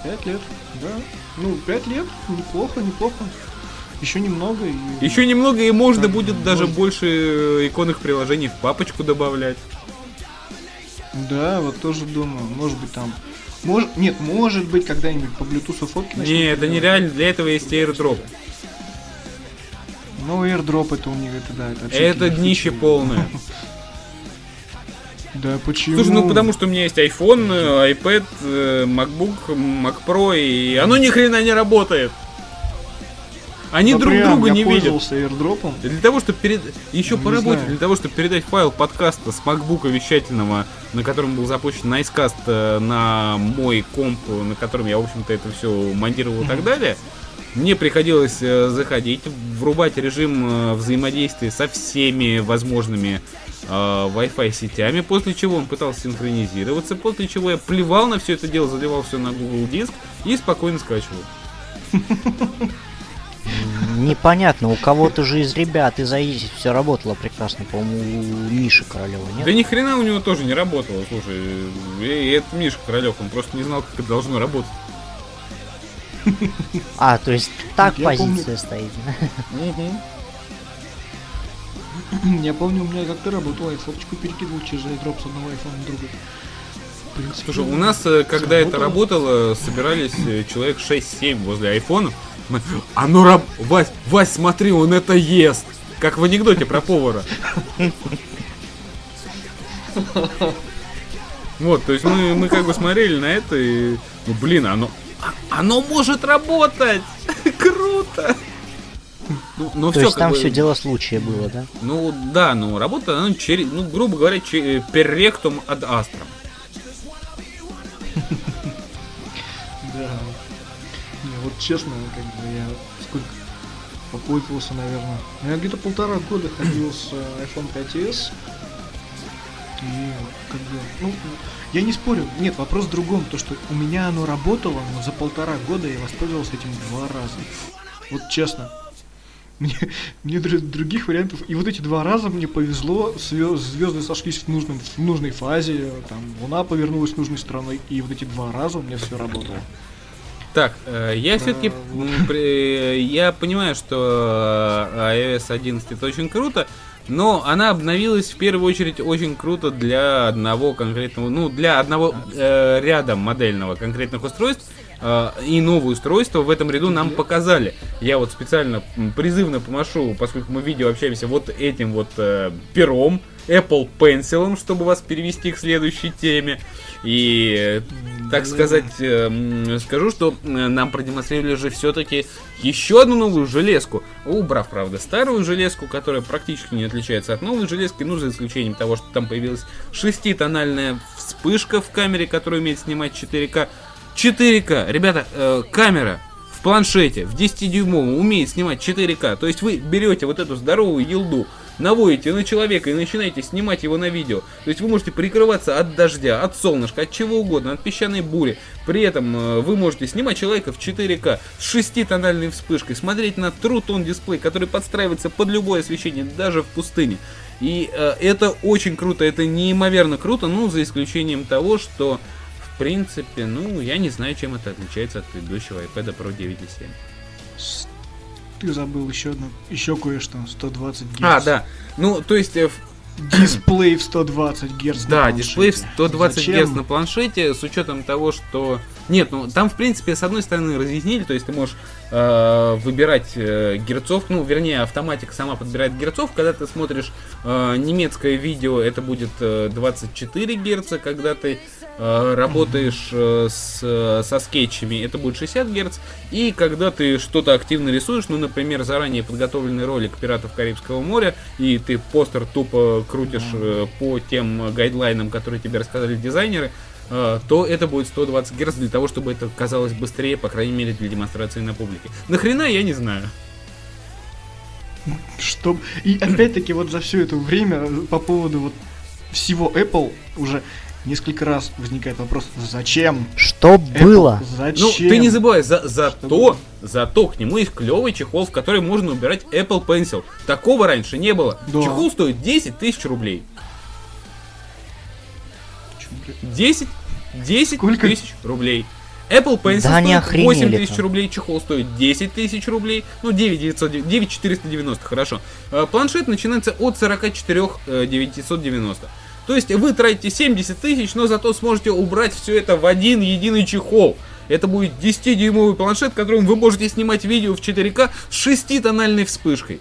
Пять лет, да. Ну, пять лет, неплохо, неплохо. Еще немного и... Еще немного и можно Так, будет даже можно. больше э, иконных приложений в папочку добавлять. Да, вот тоже думаю, может быть там... Может, нет, может быть когда-нибудь по Bluetooth фотки начнут Не, это нереально. Для этого есть airdrop. Ну, airdrop это у них, это да, это Это днище полное. Да, почему? Слушай, ну потому что у меня есть iPhone, э, iPad, э, MacBook, Mac Pro, и оно ни хрена не работает. Они Ну, друг прям, друга я не видят. airdropом. Для того, чтобы перед... Еще Ну, по работе, знаю. для того, чтобы передать файл подкаста с MacBook вещательного, на котором был запущен Nicecast э, на мой комп, на котором я, в общем-то, это все монтировал и так далее, мне приходилось заходить, врубать режим взаимодействия со всеми возможными э, Wi-Fi сетями, после чего он пытался синхронизироваться, после чего я плевал на все это дело, заливал все на Google диск и спокойно скачивал. Непонятно, у кого-то же из ребят из Аизи все работало прекрасно, по-моему, у Миши Королева, нет? Да ни хрена у него тоже не работало, слушай. И это Миша Королев, он просто не знал, как это должно работать. А, то есть так Я позиция стоит. Я помню, у меня как-то работало, я фоточку перекидывал через airdrop с одного айфона на другой. Принципе, Слушай, у нас, э, когда это работало, собирались э, человек 6-7 возле айфона. Мы, А ну, раб... Вась, Вась, смотри, он это ест. Как в анекдоте про повара. Вот, то есть мы, мы как бы смотрели на это и... Ну, блин, оно... а- Оно может работать! Круто! Ну, ну То всё, есть как там бы- все дело случая было, да? Ну да, ну работа, она через, ну грубо говоря, че- перректум ad astra. Да. Не, вот честно, как бы я сколько попользовался, наверное. Ну, Я где-то полтора года ходил с э, iPhone 5s. И как бы, ну, я не спорю. Нет, вопрос в другом. То, что у меня оно работало, но за полтора года я воспользовался этим два раза. Вот честно. Мне, мне дру- других вариантов. И вот эти два раза мне повезло, звезды сошлись в, нужном, в нужной фазе, там Луна повернулась нужной стороной, и вот эти два раза у меня все работало. Так, э, я все-таки я понимаю, что э, iOS 11 это очень круто, но она обновилась в первую очередь очень круто для одного конкретного, ну для одного э, ряда модельного конкретных устройств. Э, и новые устройства в этом ряду нам показали. Я вот специально призывно помашу, поскольку мы в видео общаемся вот этим вот э, пером, Apple Pencil, чтобы вас перевести к следующей теме. И, э, так сказать, э, скажу, что нам продемонстрировали же все-таки еще одну новую железку. Убрав, правда, старую железку, которая практически не отличается от новой железки, ну, за исключением того, что там появилась шеститональная вспышка в камере, которая умеет снимать 4К. 4К, ребята, э, камера в планшете в 10-дюймовом умеет снимать 4К. То есть вы берете вот эту здоровую елду, наводите на человека и начинаете снимать его на видео. То есть вы можете прикрываться от дождя, от солнышка, от чего угодно, от песчаной бури. При этом э, вы можете снимать человека в 4К с шеститональной вспышкой, смотреть на True Tone дисплей, который подстраивается под любое освещение, даже в пустыне. И э, это очень круто, это неимоверно круто, ну, за исключением того, что принципе, ну, я не знаю, чем это отличается от предыдущего iPad Pro 9.7. С- Ты забыл еще одно, еще кое-что, 120 Гц. А, да. Ну, то есть, э, Дисплей в 120 Гц. да, дисплей в 120 Зачем? Гц на планшете, с учетом того, что... Нет, ну, там, в принципе, с одной стороны разъяснили, то есть ты можешь э, выбирать э, герцов, ну, вернее, автоматика сама подбирает герцов, когда ты смотришь э, немецкое видео, это будет э, 24 Гц, когда ты э, работаешь э, с, э, со скетчами, это будет 60 Гц, и когда ты что-то активно рисуешь, ну, например, заранее подготовленный ролик «Пиратов Карибского моря», и ты постер тупо крутишь э, по тем гайдлайнам, которые тебе рассказали дизайнеры, то это будет 120 Гц для того, чтобы это казалось быстрее, по крайней мере, для демонстрации на публике. Нахрена, я не знаю. Чтоб... И опять-таки вот за все это время э, по поводу вот всего Apple уже несколько раз возникает вопрос, зачем? Что Apple, было? Зачем? Ну, ты не забывай, за, за то, зато к нему есть клевый чехол, в который можно убирать Apple Pencil. Такого раньше не было. Да. Чехол стоит 10 тысяч рублей. 10, 10 тысяч рублей. Apple Pencil да стоит 8 тысяч рублей, чехол стоит 10 тысяч рублей, ну 9, 900, 9 490, хорошо. А, планшет начинается от 44 990. Э, То есть вы тратите 70 тысяч, но зато сможете убрать все это в один единый чехол. Это будет 10-дюймовый планшет, которым вы можете снимать видео в 4К с 6-тональной вспышкой.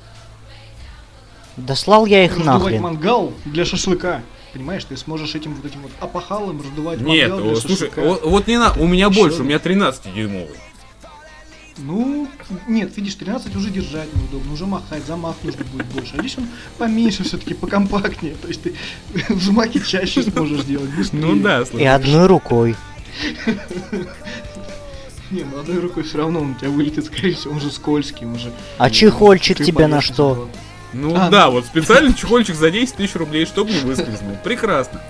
Дослал я их нахрен. мангал для шашлыка. Понимаешь, ты сможешь этим вот этим вот опахалом раздувать Нет, о, слушай, вот, вот не на, у меня Еще больше, у меня 13-дюймовый. Ну, нет, видишь, 13 уже держать неудобно, уже махать, замах нужно будет больше. А здесь он поменьше все-таки, покомпактнее. То есть ты взмахи чаще сможешь делать, быстрее. Ну да, слушай. И одной рукой. Не, ну одной рукой все равно он у тебя вылетит, скорее всего, он же скользкий, он же... А чехольчик тебе на что? Ну а, да, вот специальный чехольчик за 10 тысяч рублей, чтобы не выскользнул. Прекрасно.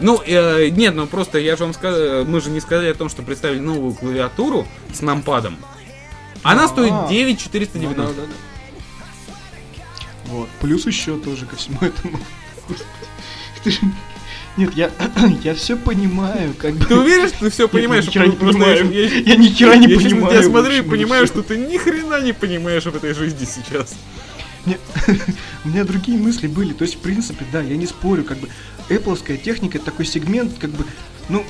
Ну, э, нет, ну просто я же вам сказал, мы же не сказали о том, что представили новую клавиатуру с нампадом. Она а, стоит 9 490. Ну, да, да, да. Вот, плюс еще тоже ко всему этому. Нет, я, я все понимаю, как бы. Ты уверен, что ты все понимаешь? Я ни не понимаю. Я, я ни хера не я понимаю. Я смотрю и понимаю, что ты ни хрена не понимаешь в этой жизни сейчас. Мне, у меня другие мысли были. То есть, в принципе, да, я не спорю, как бы Apple техника такой сегмент, как бы, ну,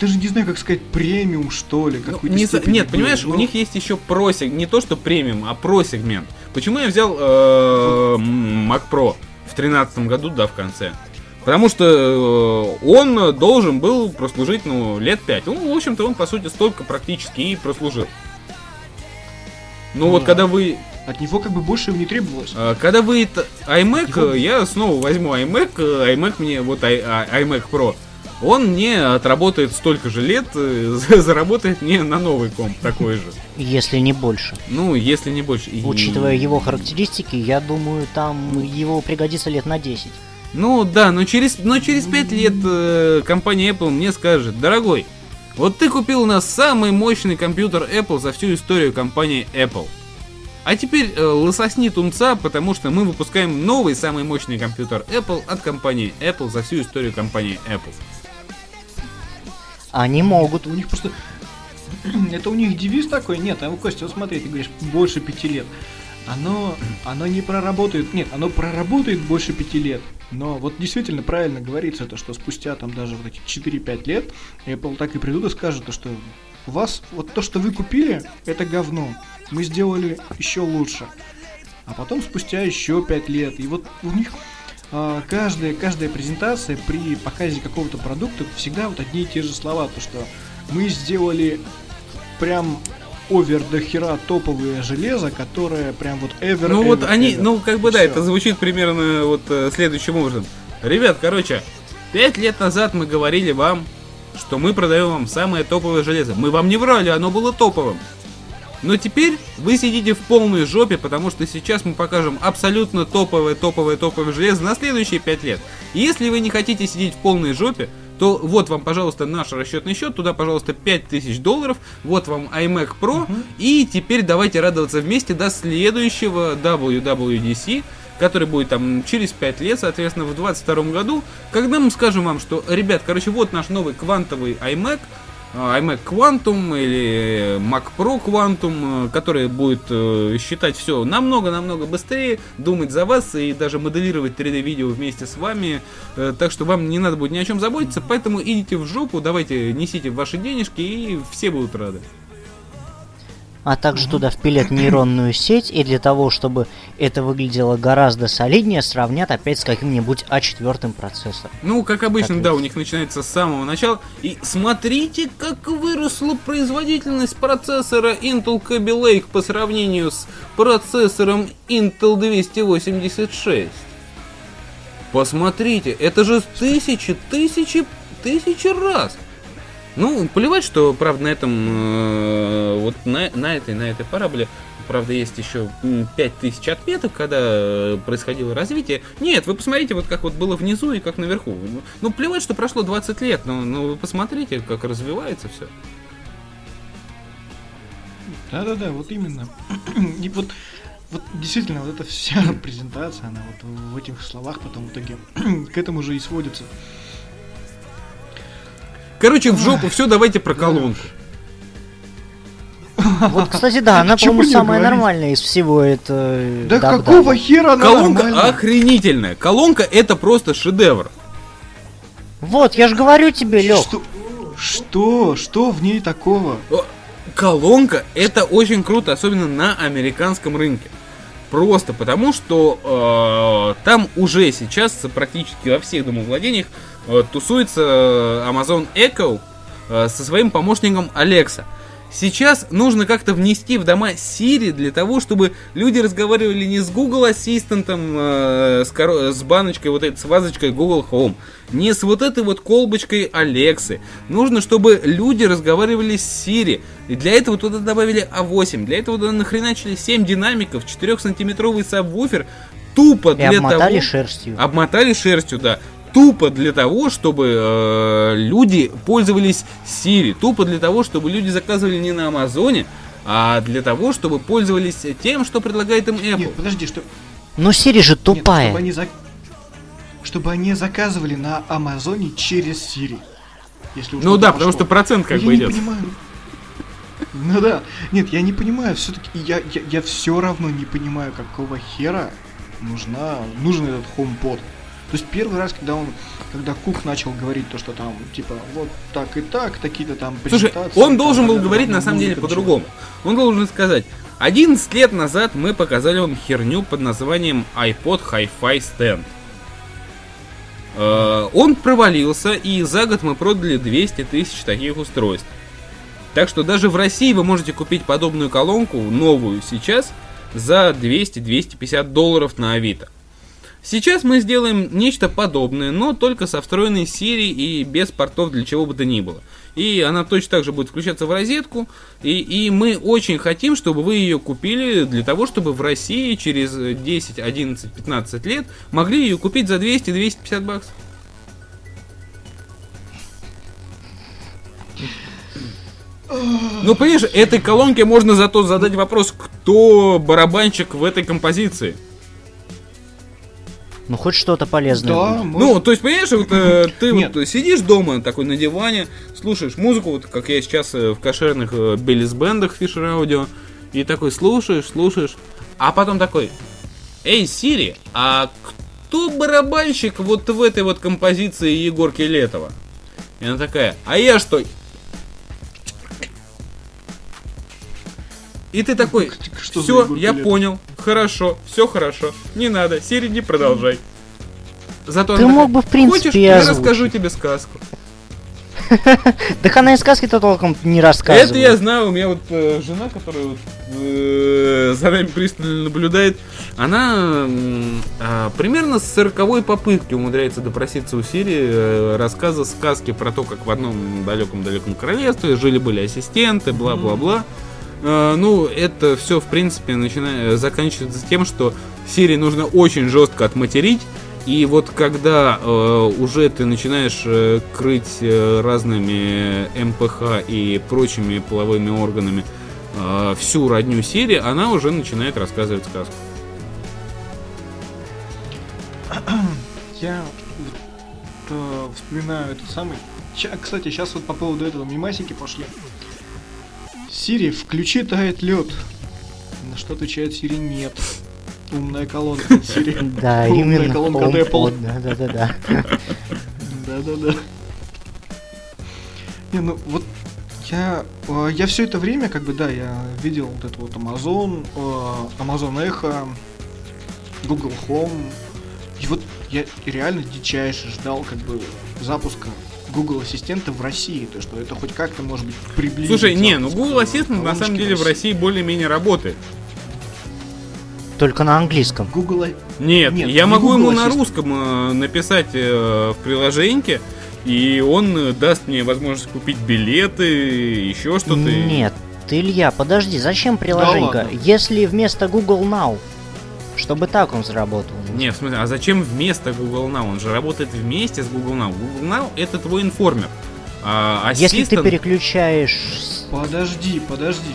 даже не знаю, как сказать, премиум, что ли. Ну, не за... Нет, понимаешь, но... у них есть еще про сегмент, не то что премиум, а про сегмент. Почему я взял э, Mac Pro в 2013 году, да, в конце? Потому что э, он должен был прослужить, ну, лет 5. Ну, в общем-то, он, по сути, столько практически и прослужил. Ну, ну вот когда вы от него как бы больше не требовалось. А, когда вы iMac, его... я снова возьму iMac, iMac мне, вот а, iMac Pro, он мне отработает столько же лет, э, заработает мне на новый комп такой же. Если не больше. Ну, если не больше. Учитывая его характеристики, я думаю, там его пригодится лет на 10. Ну да, но через, но через 5 лет э, компания Apple мне скажет, дорогой, вот ты купил у нас самый мощный компьютер Apple за всю историю компании Apple. А теперь э, лососни тунца, потому что мы выпускаем новый самый мощный компьютер Apple от компании Apple за всю историю компании Apple. Они могут. У них просто... Это у них девиз такой? Нет, а Костя, вот смотри, ты говоришь, больше пяти лет. Оно, оно не проработает, нет, оно проработает больше пяти лет. Но вот действительно правильно говорится, то, что спустя там даже вот эти 4-5 лет Apple так и придут и скажут, то, что у вас вот то, что вы купили, это говно мы сделали еще лучше. А потом спустя еще 5 лет. И вот у них э, каждая, каждая презентация при показе какого-то продукта всегда вот одни и те же слова. То, что мы сделали прям овер до хера топовое железо, которое прям вот ever, Ну ever, вот они, ever. ну как бы да, это звучит примерно вот э, следующим образом. Ребят, короче, пять лет назад мы говорили вам, что мы продаем вам самое топовое железо. Мы вам не врали, оно было топовым. Но теперь вы сидите в полной жопе, потому что сейчас мы покажем абсолютно топовое, топовое, топовое железо на следующие 5 лет. И если вы не хотите сидеть в полной жопе, то вот вам, пожалуйста, наш расчетный счет, туда, пожалуйста, 5000 долларов, вот вам iMac Pro, угу. и теперь давайте радоваться вместе до следующего WWDC, который будет там через 5 лет, соответственно, в 2022 году, когда мы скажем вам, что, ребят, короче, вот наш новый квантовый iMac, iMac Quantum или Mac Pro Quantum, э, который будет э, считать все намного-намного быстрее, думать за вас и даже моделировать 3D-видео вместе с вами. Э, так что вам не надо будет ни о чем заботиться, поэтому идите в жопу, давайте несите ваши денежки и все будут рады а также туда впилят нейронную сеть, и для того, чтобы это выглядело гораздо солиднее, сравнят опять с каким-нибудь А4 процессором. Ну, как обычно, да, у них начинается с самого начала. И смотрите, как выросла производительность процессора Intel Kaby Lake по сравнению с процессором Intel 286. Посмотрите, это же тысячи, тысячи, тысячи раз. Ну, плевать, что, правда, на этом, э, вот на, на этой, на этой параболе правда, есть еще 5000 отметок, когда э, происходило развитие. Нет, вы посмотрите, вот как вот было внизу и как наверху. Ну, плевать, что прошло 20 лет, но, но вы посмотрите, как развивается все. Да-да-да, вот именно. И вот, вот действительно, вот эта вся презентация, она вот в этих словах потом в итоге к этому же и сводится. Короче, в жопу все, давайте про колонку. Вот, кстати, да, она, по-моему, самая нормальная из всего это. Да какого хера она Колонка охренительная. Колонка это просто шедевр. Вот, я же говорю тебе, Лех. Что? Что? Что в ней такого? Колонка это очень круто, особенно на американском рынке. Просто потому, что э, там уже сейчас практически во всех домовладениях э, тусуется э, Amazon Echo э, со своим помощником Alexa. Сейчас нужно как-то внести в дома Siri для того, чтобы люди разговаривали не с Google Ассистентом, э, с, коро- с баночкой, вот этой, с вазочкой Google Home, не с вот этой вот колбочкой Алексы. Нужно, чтобы люди разговаривали с Siri. И для этого туда добавили A8, для этого туда нахреначили 7 динамиков, 4-сантиметровый сабвуфер, тупо И для обмотали того... шерстью. Обмотали шерстью, да тупо для того, чтобы э, люди пользовались Siri, тупо для того, чтобы люди заказывали не на Амазоне, а для того, чтобы пользовались тем, что предлагает им Apple. Нет, подожди, что... Ну Siri же тупая. Нет, чтобы, они зак... чтобы они заказывали на Амазоне через Siri. Если ну да, потому что процент как я бы идет. Не понимаю. Ну да. Нет, я не понимаю, все-таки я, я, я все равно не понимаю, какого хера нужна, нужен этот HomePod. То есть первый раз, когда он, когда Кук начал говорить то, что там, типа, вот так и так, такие-то там Слушай, он должен был говорить на самом деле по-другому. Он должен сказать, 11 лет назад мы показали вам херню под названием iPod Hi-Fi Stand. Э, он провалился, и за год мы продали 200 тысяч таких устройств. Так что даже в России вы можете купить подобную колонку, новую сейчас, за 200-250 долларов на Авито. Сейчас мы сделаем нечто подобное, но только со встроенной Siri и без портов для чего бы то ни было. И она точно так же будет включаться в розетку. И, и мы очень хотим, чтобы вы ее купили для того, чтобы в России через 10, 11, 15 лет могли ее купить за 200-250 баксов. Ну, понимаешь, этой колонке можно зато задать вопрос, кто барабанщик в этой композиции. Ну, хоть что-то полезное. Да, будет. Ну, то есть, понимаешь, вот э, ты вот сидишь дома такой на диване, слушаешь музыку, вот как я сейчас э, в кошерных э, Беллис-бендах Fisher Audio, и такой слушаешь, слушаешь, а потом такой, эй, Сири, а кто барабанщик вот в этой вот композиции Егорки Летова? И она такая, а я что? И ты такой, Что за все, я Летова?» понял, хорошо, все хорошо, не надо, Сири, не продолжай. Зато Ты мог бы, в принципе, Хочешь, я озвучить». расскажу тебе сказку. Так она и сказки-то толком не Это рассказывает. я знаю, у меня вот э, жена, которая вот, э, за нами пристально наблюдает, она а, примерно с 40 попытки умудряется допроситься у Сири э, рассказа сказки про то, как в одном далеком-далеком королевстве жили-были ассистенты, бла-бла-бла. Ну, это все, в принципе, начинает, заканчивается тем, что Сири нужно очень жестко отматерить, и вот когда э, уже ты начинаешь э, крыть э, разными МПХ и прочими половыми органами э, всю родню Сири, она уже начинает рассказывать сказку. Я вот, э, вспоминаю самый... Ща- кстати, сейчас вот по поводу этого мимасики пошли. Сири, включи тает лед. На что отвечает Сири нет. Умная колонка от Сири. Да, Умная колонка от Apple. HomePod, Да-да-да. Да-да-да. Не, ну вот я, э, я все это время, как бы, да, я видел вот это вот Amazon, э, Amazon Echo, Google Home. И вот я реально дичайше ждал, как бы, запуска Google Ассистента в России. То, что это хоть как-то, может быть, приблизить. Слушай, не, ну Google Assistant на самом деле в России более-менее работает. Только на английском. Google... А- Нет, Нет, я не могу Google ему на Assistant. русском э, написать э, в приложеньке, и он э, даст мне возможность купить билеты, еще что-то. Нет, Ты, Илья, подожди, зачем приложенька? ладно. Если вместо Google Now, чтобы так он заработал. Не, в смысле, а зачем вместо Google Now? Он же работает вместе с Google Now. Google Now это твой информер. А Если ты переключаешь... Подожди, подожди.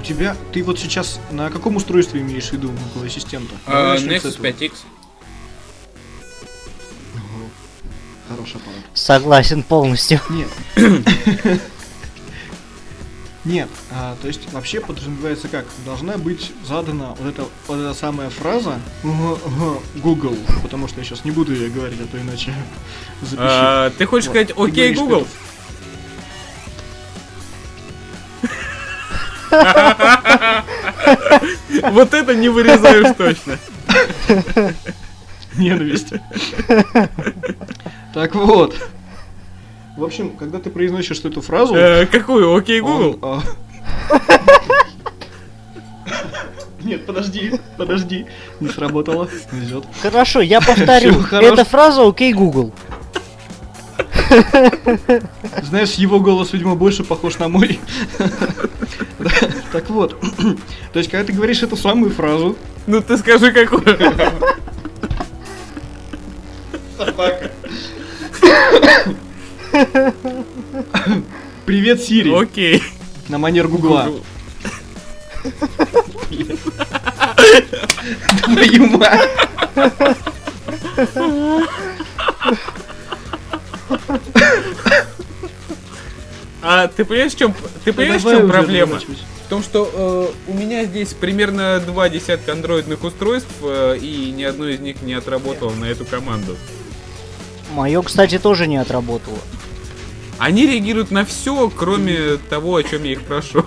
У тебя, ты вот сейчас на каком устройстве имеешь в виду Google Ассистента? А, Nexus этого. 5X. Хороший аппарат. Согласен полностью. Нет. Нет, а, то есть вообще подразумевается как? Должна быть задана вот эта, вот эта самая фраза «Ага, ага, Google, потому что я сейчас не буду ее говорить, а то иначе запиши. А, ты хочешь Вот, сказать окей, Google? Вот это не вырезаешь точно. Ненависть. Так вот. В общем, когда ты произносишь эту фразу, Э, Какую? Окей, он, Google? а, Нет, подожди, подожди. Не сработало. Везет. Хорошо, я повторю. Эта фраза «Окей, Google». Знаешь, его голос, видимо, больше похож на мой. Так вот, то есть, когда ты говоришь эту самую фразу, Ну ты скажи какую. собака. Привет, Сири, Окей. на манер Гугла. Твою мать. А ты понимаешь, в чем, ты понимаешь, в чем проблема? В том, что э, у меня здесь примерно два десятка андроидных устройств, э, и ни одно из них не отработало на эту команду. Мое, кстати, тоже не отработало. Они реагируют на все, кроме того, о чем я их прошу.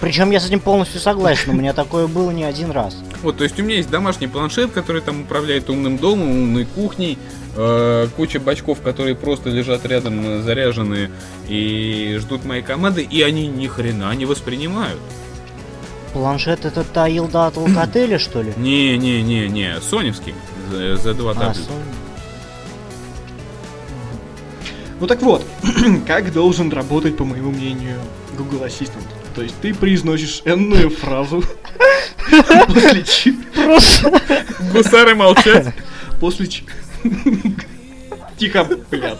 Причем я с этим полностью согласен, у меня такое было не один раз. Вот, то есть у меня есть домашний планшет, который там управляет умным домом, умной кухней, э, куча бачков, которые просто лежат рядом э, заряженные и ждут моей команды, и они ни хрена не воспринимают. Планшет это та елда от Алкателя, что ли? Не-не-не-не, соневский, за, за 2 А. Ну так вот, как должен работать, по моему мнению, Google Assistant? То есть ты произносишь энную фразу, после чего... Гусары молчат. После ч- Тихо, блядь.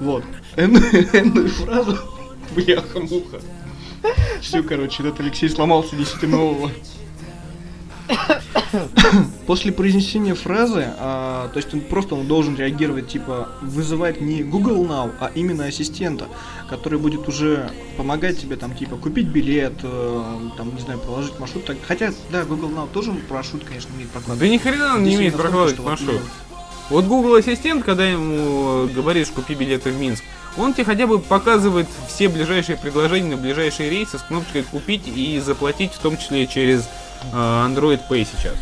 Вот. Энную фразу. Бляха-муха. Все, короче, этот Алексей сломался десятинового. После произнесения фразы, а, то есть он просто он должен реагировать, типа, вызывать не Google Now, а именно ассистента, который будет уже помогать тебе, там, типа, купить билет, э, там, не знаю, проложить маршрут. Так, хотя, да, Google Now тоже маршрут, конечно, умеет Да прокладывать. ни хрена он не имеет прокладывать вот маршрут. именно- Вот Google Ассистент, когда ему говоришь, купи билеты в Минск, он тебе хотя бы показывает все ближайшие предложения на ближайшие рейсы с кнопочкой купить и заплатить, в том числе через Android Pay сейчас.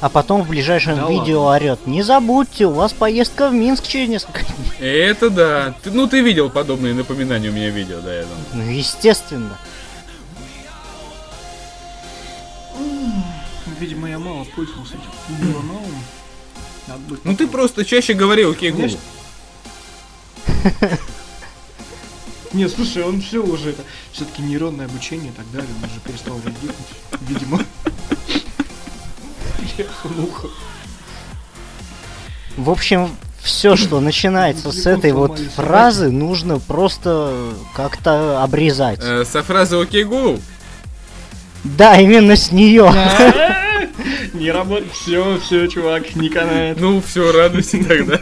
А потом в ближайшем Да видео орет. Не забудьте, у вас поездка в Минск через несколько дней. Это да. Ты- ну ты видел подобные напоминания у меня видео, да, я думаю. Ну, естественно. Видимо, я мало пользовался этим будет Ну ты просто чаще говори, окей, Google. Не, слушай, он все уже это все-таки нейронное обучение и так далее, он уже перестал реагировать, видимо. В общем, все, что начинается с этой вот фразы, нужно просто как-то обрезать. Э, со фразы окей, Google. Да, именно с нее. Не работает, все, все, чувак, не канает. Ну все, радуйся тогда.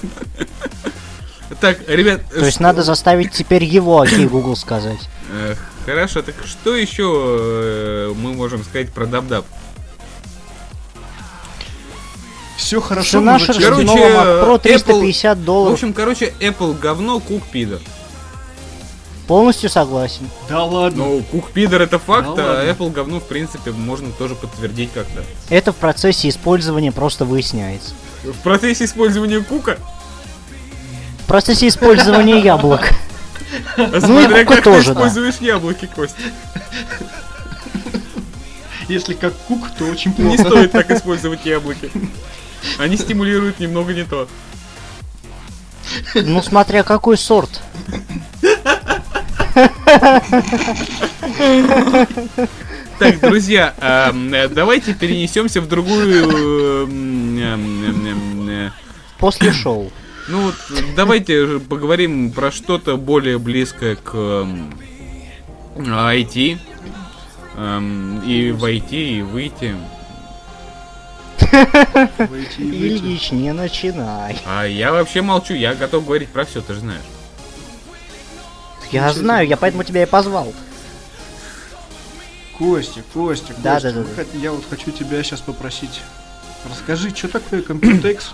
Так, ребят, То есть надо заставить теперь его OK Google сказать. Э, Хорошо, так что еще э, мы можем сказать про Dub-dub? Все хорошо, Цена? Короче, Mac Pro Apple- 350 В долларов. общем, короче, Apple говно, Кук пидор. Полностью согласен. Да ладно. Ну, Кук пидор это факт, Да а ладно. Apple говно, в принципе, можно тоже подтвердить как-то. Это в процессе использования просто выясняется. В процессе использования Кука, В процессе использования яблок. Ну и смотря Кука как тоже, ты да. используешь яблоки, Кость. Если как кук, то очень Не плохо. стоит так использовать яблоки. Они стимулируют немного не то. Ну, смотря какой сорт. Так, друзья, эм, э, давайте перенесемся в другую... эм, эм, эм, э, После шоу. Ну вот, давайте поговорим про что-то более близкое к IT. Эм, и войти, и выйти. Выйти и. Ильич, не начинай. А я вообще молчу, я готов говорить про все, ты же знаешь. Я знаю, я поэтому тебя и позвал. Костя, Костя, Да, Костя, да, да, да. я вот хочу тебя сейчас попросить. Расскажи, что такое Computex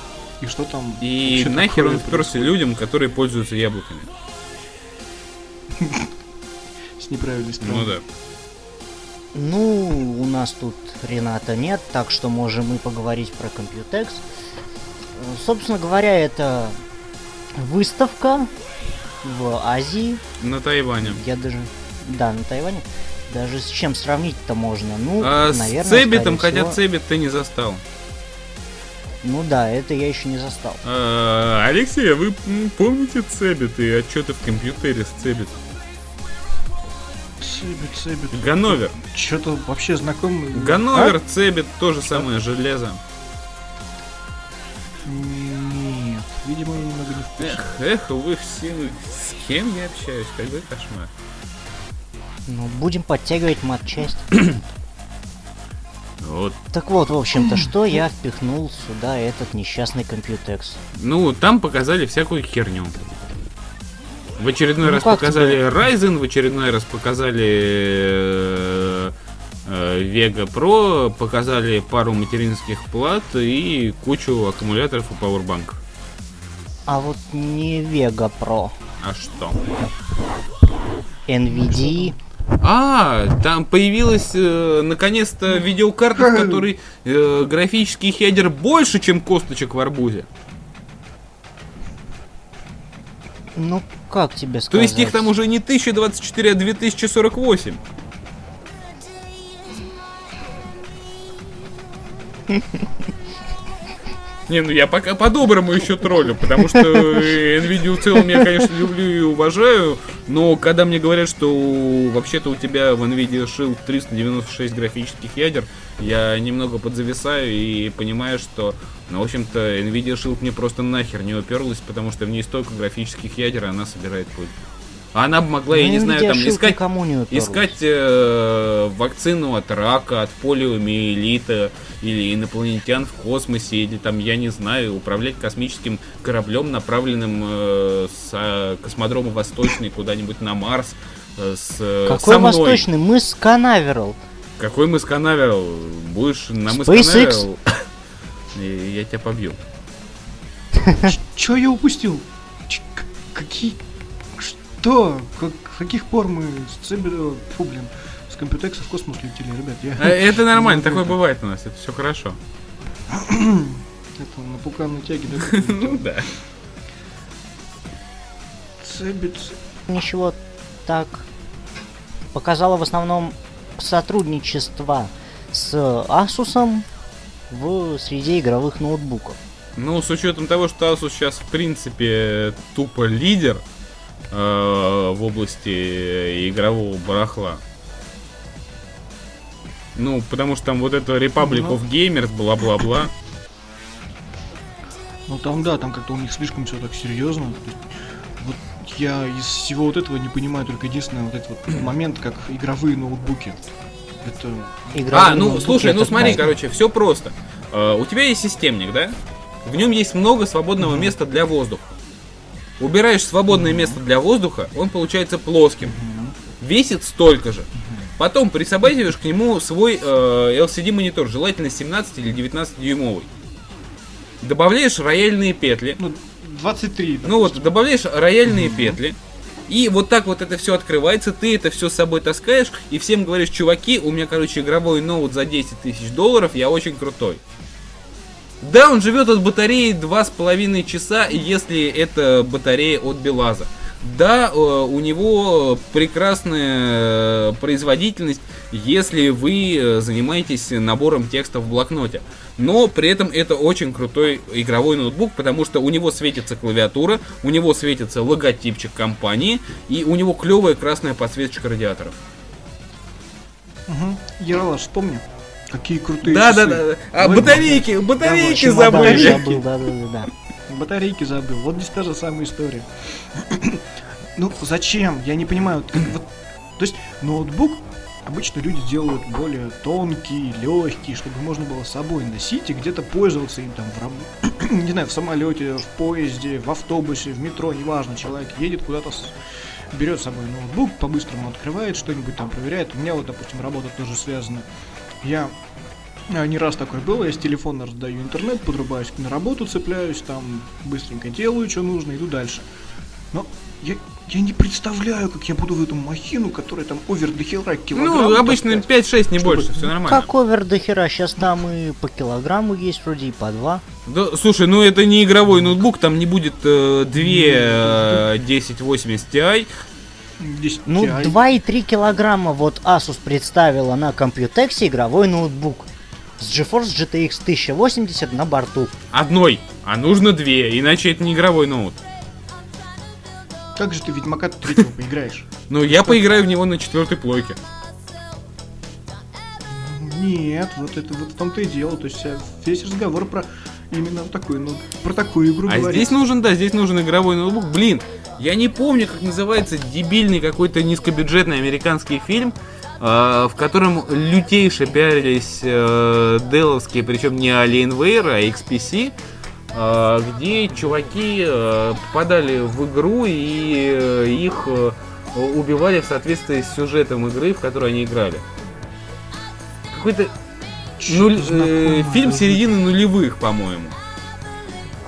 и что там И вообще нахер он вперся людям, которые пользуются яблоками. с неправильной Ну стороны. да. Ну, у нас тут Рената нет, так что можем и поговорить про Computex. Собственно говоря, это выставка в Азии. На Тайване. Я даже... Да, на Тайване. Даже с чем сравнить-то можно? Ну, А с наверное, Цебитом, скорее хотя всего- CeBIT ты не застал. Ну да, это я еще не застал. А, Алексей, а вы помните CeBIT и отчеты в компьютере с CeBIT? CeBIT, CeBIT. Ганновер. Что-то вообще знакомый. Ганновер, А? CeBIT, то же самое железо. Нет, видимо, я немного не в курсе. Эх, эх, вы все, с кем я общаюсь, какой кошмар. Ну, будем подтягивать матчасть. Вот. Так вот, в общем-то, что я впихнул сюда этот несчастный Computex? Ну, там показали всякую херню. В очередной Ну, раз показали тебе? Ryzen, в очередной раз показали э, э, Vega Pro, показали пару материнских плат и кучу аккумуляторов и пауэрбанков. А вот не Vega Pro, А что? NVIDIA. А, там появилась э, наконец-то видеокарта, в которой э, графический хедер больше, чем косточек в арбузе. Ну, как тебе сказать? То есть их там уже не 1024, а 2048. Не, ну я пока по-доброму еще троллю, потому что э, Nvidia в целом я, конечно, люблю и уважаю, но когда мне говорят, что вообще-то у тебя в Nvidia Shield 396 графических ядер, я немного подзависаю и понимаю, что, ну, в общем-то, Nvidia Shield мне просто нахер не уперлась, потому что в ней столько графических ядер, а она собирает пыль. А она бы могла, я Ну, не знаю, Nvidia там искать не. Искать э, вакцину от рака, от полиомиелита или инопланетян в космосе, или там, я не знаю, управлять космическим кораблем, направленным э, с э, космодрома Восточный куда-нибудь на Марс. э, с, э, Какой со мной. восточный? Мы с Канаверал. Какой мы Канаверал? Будешь на мы SpaceX. И я тебя побью. Че я упустил? Какие... Что? Как, с каких пор мы с э, Фу, блин. С Computex в космос летели, ребят. Я... Э, Это нормально, Ну, такое это- бывает у нас, это все хорошо. Это на пуканной тяге, да? Ну да. Цебит... Ничего так. Показала в основном сотрудничество с Asus в среде игровых ноутбуков. Ну, с учетом того, что Asus сейчас, в принципе, тупо лидер э, в области игрового барахла. Ну, потому что там вот это Republic Ну. of Gamers, бла-бла-бла. Ну там да, там как-то у них слишком все так серьезно. Есть, Вот я из всего вот этого не понимаю только единственный вот этот вот момент, как игровые ноутбуки. Это Игровые А, ну, слушай, ну смотри, классно. короче, все просто. Э, у тебя есть системник, да? В нем есть много свободного места для воздуха. Убираешь свободное место для воздуха, он получается плоским. Весит столько же. Потом присобачиваешь к нему свой э, LCD монитор, желательно 17 или 19 дюймовый. Добавляешь рояльные петли. ну 23. Ну вот, добавляешь рояльные петли. И вот так вот это все открывается, ты это все с собой таскаешь и всем говоришь, чуваки, у меня, короче, игровой ноут за 10 тысяч долларов, я очень крутой. Да, он живет от батареи 2,5 часа, если это батарея от Белаза. Да, э, у него прекрасная производительность, если вы э, занимаетесь набором текста в блокноте. Но при этом это очень крутой игровой ноутбук, потому что у него светится клавиатура, у него светится логотипчик компании, и у него клевая красная подсветочка радиаторов. Угу. Яралаш, вспомни. Какие крутые Да, часы. да, да. А Ой, батарейки, батарейки Чемодан забыли. забыл, да, да, да, да. Батарейки забыл. Вот здесь та же самая история. Ну, зачем? Я не понимаю. Вот, то есть, ноутбук обычно люди делают более тонкий, легкий, чтобы можно было с собой носить и где-то пользоваться им там в раб- не знаю, в самолете, в поезде, в автобусе, в метро, неважно, человек едет куда-то с- берет с собой ноутбук, по-быстрому открывает что-нибудь там, проверяет. У меня вот, допустим, работа тоже связана. Я а, не раз такое было, я с телефона раздаю интернет, подрубаюсь на работу, цепляюсь, там быстренько делаю, что нужно, иду дальше. Но я, я не представляю, как я буду в эту махину, которая там овер до хера килограмм Ну, обычно таскать. 5-6, не Чтобы- больше, все нормально. Как овер до хера, сейчас там и по килограмму есть вроде и по два. Да, слушай, ну это не игровой ноутбук, там не будет э, две э, 1080 Ti. 10 Ну, Ti. 2,3 килограмма вот Asus представила на Computex игровой ноутбук. С GeForce GTX 1080 на борту. Одной, а нужно две, иначе это не игровой ноут. Как же ты Ведьмака третьего поиграешь? Ну, я поиграю в него на четвертой плойке. Нет, вот это вот в том-то и дело. То есть э, весь разговор про именно такую, ну, про такую игру А говорит. здесь нужен, да, здесь нужен игровой ноутбук. Блин, я не помню, как называется дебильный какой-то низкобюджетный американский фильм, э, в котором лютейше пиарились э, деловские, причем не Alienware, а XPC, где чуваки э, попадали в игру и э, их э, убивали в соответствии с сюжетом игры, в которой они играли. Какой-то нуль- э, фильм середины нулевых, по-моему.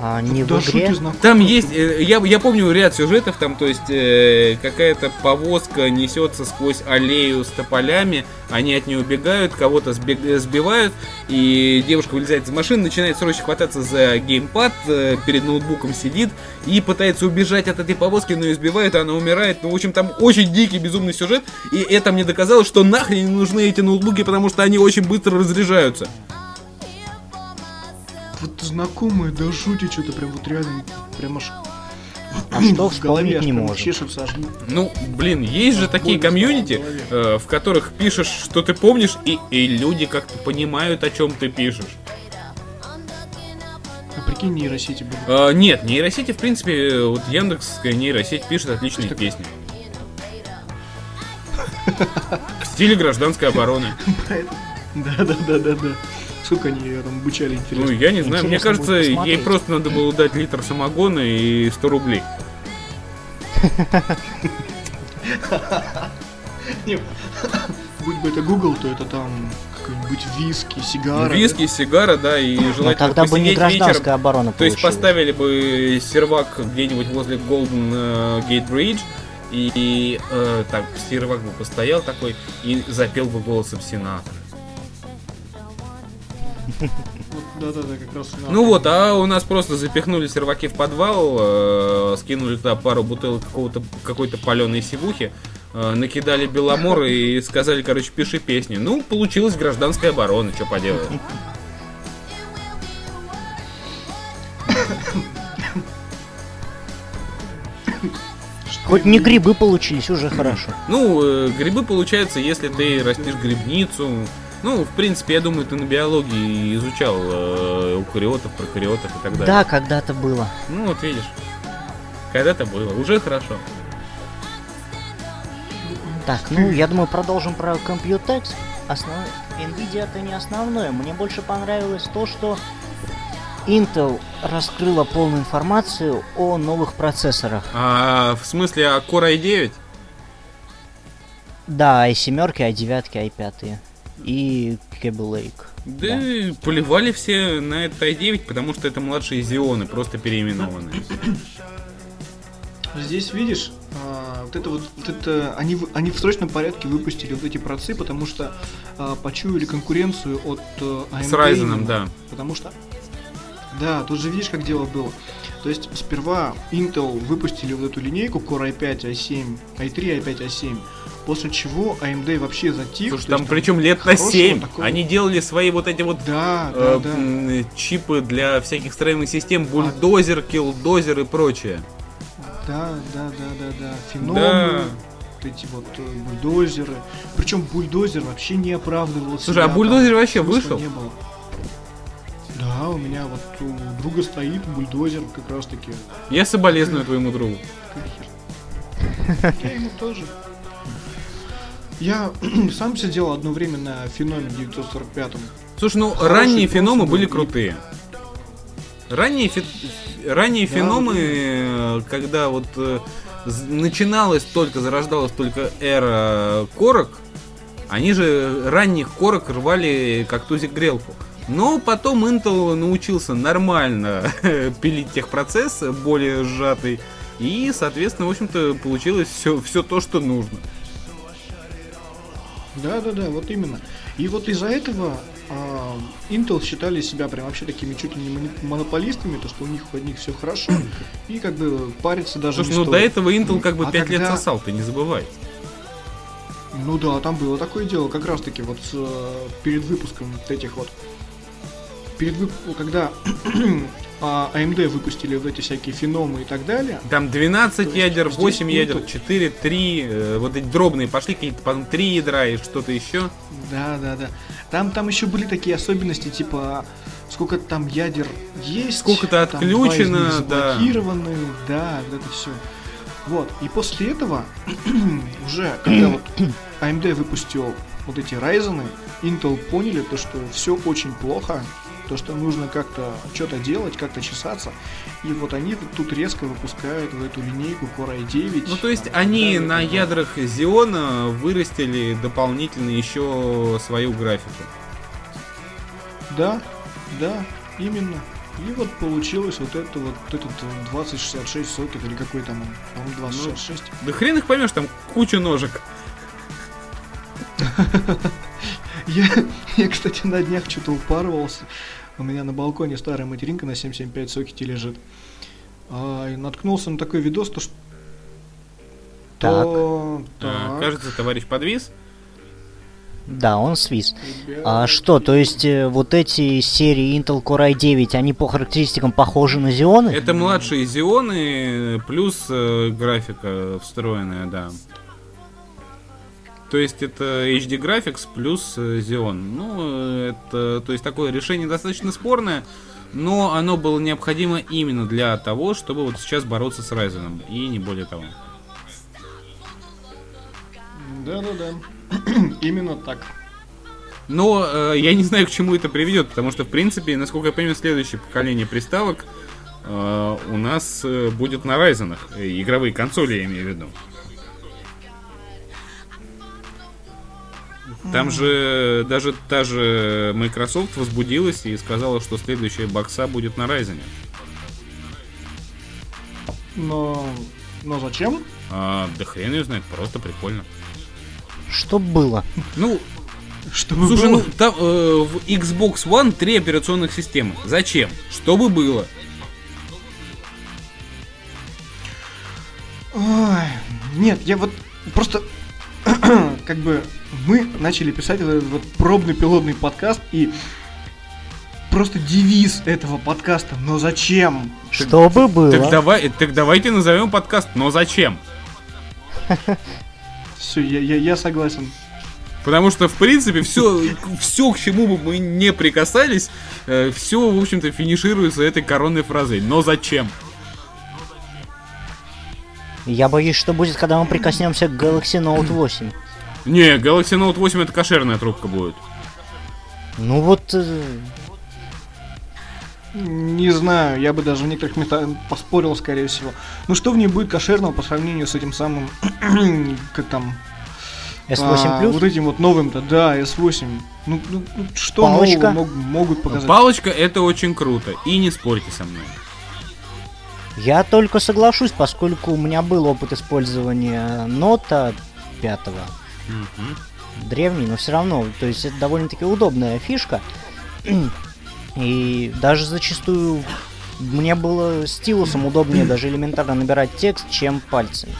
А не Да в игре. Там есть, э, я, я помню ряд сюжетов, там, то есть э, какая-то повозка несется сквозь аллею с тополями, они от нее убегают, кого-то э, сбивают, и девушка вылезает из машины, начинает срочно хвататься за геймпад, э, перед ноутбуком сидит и пытается убежать от этой повозки, но ее сбивают, она умирает. Ну, в общем, там очень дикий, безумный сюжет, и это мне доказало, что нахрен не нужны эти ноутбуки, потому что они очень быстро разряжаются. Вот знакомые, да шути что-то прям вот реально, прям аж А что вспомнить не аж. Ну, блин, есть же такие комьюнити, э, в которых пишешь, что ты помнишь, и, и люди как-то понимают, о чем ты пишешь. А прикинь, нейросети будут. Э, нет, нейросети, в принципе, вот Яндексская нейросеть пишет отличные Что песни. В стиле гражданской обороны. Да, да, да, да, да. Сколько они её там обучали, Ну, интересно. я не знаю, мне Интересно будет кажется, ей просто надо было дать литр самогона и 100 рублей. Не, Будь бы это Google, то это там какой-нибудь виски, сигара. Виски, сигара, да, и Но желательно тогда бы не гражданская вечером. оборона То есть поставили бы сервак где-нибудь возле Golden э, Gate Bridge, и, и, э, так, сервак бы постоял такой и запел бы голосом сенатора. Да-да-да, как раз. Ну вот, а у нас просто запихнули серваки в подвал, э, скинули туда пару бутылок какого-то какой-то паленой сивухи, э, накидали беломор и сказали, короче, пиши песни. Ну, получилась гражданская оборона, что поделать. Хоть не грибы получились, уже хорошо. Ну, э, грибы получаются, если ты растишь грибницу. Ну, в принципе, я думаю, ты на биологии изучал э, эукариотов, прокариотов и так далее. Да, когда-то было. Ну, вот видишь. Когда-то было, уже хорошо. Так, ну, я думаю, продолжим про Computex. Основ... Nvidia это не основное. Мне больше понравилось то, что Intel раскрыла полную информацию о новых процессорах. А в смысле, а Core i9? Да, i7, i9, i5 и Cable Lake. Да, поливали все на этот i9, потому что это младшие Зионы, просто переименованные. Здесь видишь, а, вот это вот, вот это, они, в- они в срочном порядке выпустили вот эти процы, потому что а, почуяли конкуренцию от э, AMD. С Ryzen, именно. да. Потому что Да, тут же видишь, как дело было. То есть сперва Intel выпустили вот эту линейку Core i5, i7, i3, i5, i7, после чего AMD вообще затих. Слушай, там причем лет на 7. Такого... Они делали свои вот эти вот да, э, да, да. чипы для всяких строевых систем, бульдозер, а... киллдозер и прочее. Да, да, да, да, да. Феномы. Да эти вот э, бульдозеры. Причем бульдозер вообще не оправдывался. Слушай, а бульдозер вообще вышел? Не было. Да, у меня вот у друга стоит бульдозер как раз таки. Я соболезную твоему другу. Я ему тоже. Я сам сидел одно время на феноме 945-м. Слушай, ну Хороший ранние феномы были крутые. Ранние, фи... ранние да, феномы, да. Э, когда вот э, начиналась только, зарождалась только эра корок, они же ранних корок рвали как тузик грелку. Но потом Intel научился нормально пилить техпроцесс, более сжатый. И, соответственно, в общем-то, получилось все, все то, что нужно. Да, да, да, вот именно. И вот из-за этого а, Intel считали себя прям вообще такими чуть ли не монополистами, то что у них у одних все хорошо, и как бы париться даже Слушай, не ну стоит. до этого Intel как бы а 5 когда... лет сосал, ты не забывай. Ну да, там было такое дело, как раз таки вот с, э, перед выпуском вот этих вот перед вып... когда а AMD выпустили вот эти всякие феномы и так далее. Там 12 ядер, 8 ядер, 4, 3, э, вот эти дробные пошли, какие-то потом 3 ядра и что-то еще. Да, да, да. Там, там еще были такие особенности, типа сколько там ядер есть. Сколько-то отключено, да. Да, вот это все. Вот, и после этого, уже, когда вот AMD выпустил вот эти Ryzen, Intel поняли то, что все очень плохо, то, что нужно как-то что-то делать, как-то чесаться. И вот они тут резко выпускают в эту линейку Core i9. Ну, то есть они на ядрах Xeon вырастили дополнительно еще свою графику. Да, да, именно. И вот получилось вот это вот этот 2066 сокет или какой там он, по-моему, 2066. Ну, да хрен их поймешь, там куча ножек. Я, я, кстати, на днях что-то упарывался. У меня на балконе старая материнка на 775 сокете лежит. А, и наткнулся на такой видос, то что... Так. То... так. А, кажется, товарищ подвис. Да, он свис. А что, то есть э, вот эти серии Intel Core i9, они по характеристикам похожи на Xeon? Это младшие Xeon плюс э, графика встроенная, да. То есть это HD Graphics плюс э, Xeon. Ну, это, то есть такое решение достаточно спорное, но оно было необходимо именно для того, чтобы вот сейчас бороться с Ryzen, и не более того. Да-да-да. именно так. Но э, я не знаю, к чему это приведет, потому что, в принципе, насколько я понимаю, следующее поколение приставок э, у нас э, будет на Ryzen. Игровые консоли, я имею в виду. Там же даже та же Microsoft возбудилась и сказала, что следующая бокса будет на Ryzen. Но... Но зачем? А, да хрен ее знает, просто прикольно. Что было? Ну, чтобы Слушай, было? ну там э, в Xbox One три операционных системы. Зачем? Чтобы было. Ой, нет, я вот просто как бы мы начали писать этот вот пробный пилотный подкаст и просто девиз этого подкаста. Но зачем? Чтобы было. Так давай, так давайте назовем подкаст. Но зачем? Все, я, я, я согласен. Потому что, в принципе, все, все, к чему бы мы не прикасались, э, все, в общем-то, финишируется этой коронной фразой. Но зачем? Я боюсь, что будет, когда мы прикоснемся к Galaxy Note 8. Не, Galaxy Note 8 это кошерная трубка будет. Ну вот... Э, Не знаю, я бы даже в некоторых местах поспорил, скорее всего. Ну что в ней будет кошерного по сравнению с этим самым, как там, S8 а, Вот этим вот новым-то, да, S8. Ну, ну, ну что Палочка. нового мог, могут показать? Палочка это очень круто, и не спорьте со мной. Я только соглашусь, поскольку у меня был опыт использования нота пятого. Угу. Древний, но все равно, то есть это довольно-таки удобная фишка. И даже зачастую мне было стилусом удобнее даже элементарно набирать текст, чем пальцами.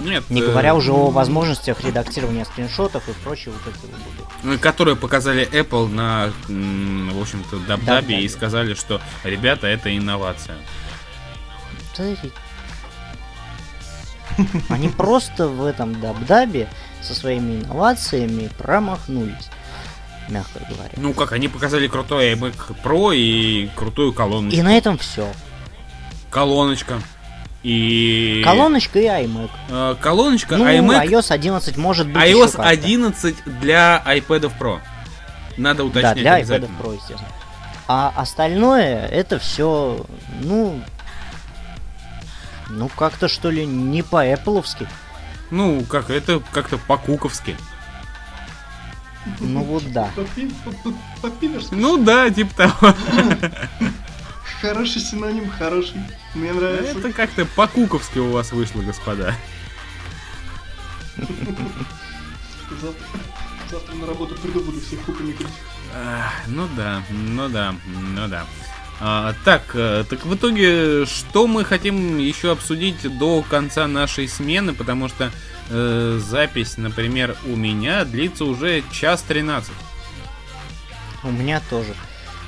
Нет. Не э, говоря уже о возможностях редактирования скриншотов и прочего вот этого ну, Которые показали Apple на, в общем-то, Дабдабе и сказали, что, ребята, это инновация. Да Они просто в этом дабдабе со своими инновациями промахнулись, мягко говоря. Ну как, они показали крутой iMac Pro и крутую колоночку. И на этом все. Колоночка. И... Колоночка и iMac. Э, колоночка, Ну, iMac, iOS 11 может быть iOS ещё как-то. 11 для iPad Pro. Надо Да, уточнять для iPad. Pro, естественно. А остальное это все, ну, ну как-то что ли не по-эппловски. Ну, как, это как-то по-куковски. Ну вот да. Ну да, типа того. Хороший синоним, хороший. Мне нравится. Это как-то по-куковски у вас вышло, господа. Завтра, завтра на работу приду, буду всех купами крутить. Ну да, ну да, ну да. А, так, э, так в итоге, что мы хотим еще обсудить до конца нашей смены, потому что э, запись, например, у меня длится уже час 13. У меня тоже.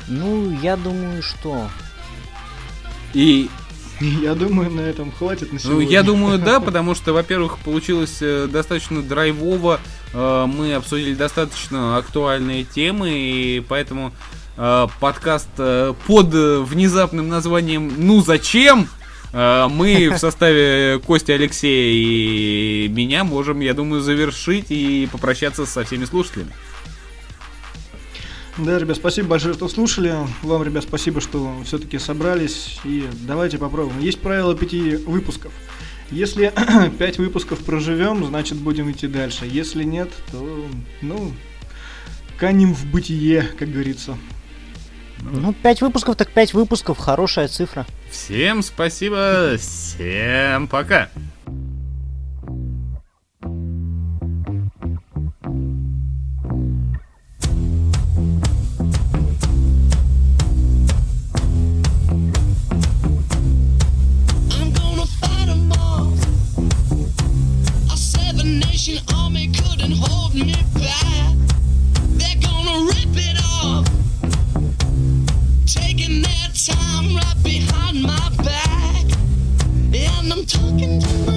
Ну, я думаю, что... И, Я думаю, на этом хватит на ну, сегодня. я думаю, да, потому что, во-первых, получилось э, достаточно драйвово, э, мы обсудили достаточно актуальные темы, и поэтому подкаст э, под э, внезапным названием «Ну зачем?» э, мы в составе Кости, Алексея и меня можем, я думаю, завершить и попрощаться со всеми слушателями. Да, ребят, спасибо большое, что слушали. Вам, ребят, спасибо, что все-таки собрались. И давайте попробуем. Есть правило пяти выпусков. Если пять выпусков проживем, значит будем идти дальше. Если нет, то, ну, канем в бытие, как говорится. Ну, пять выпусков, так пять выпусков, хорошая цифра. Всем спасибо, всем пока. Army couldn't hold me back. Taking their time right behind my back. And I'm talking to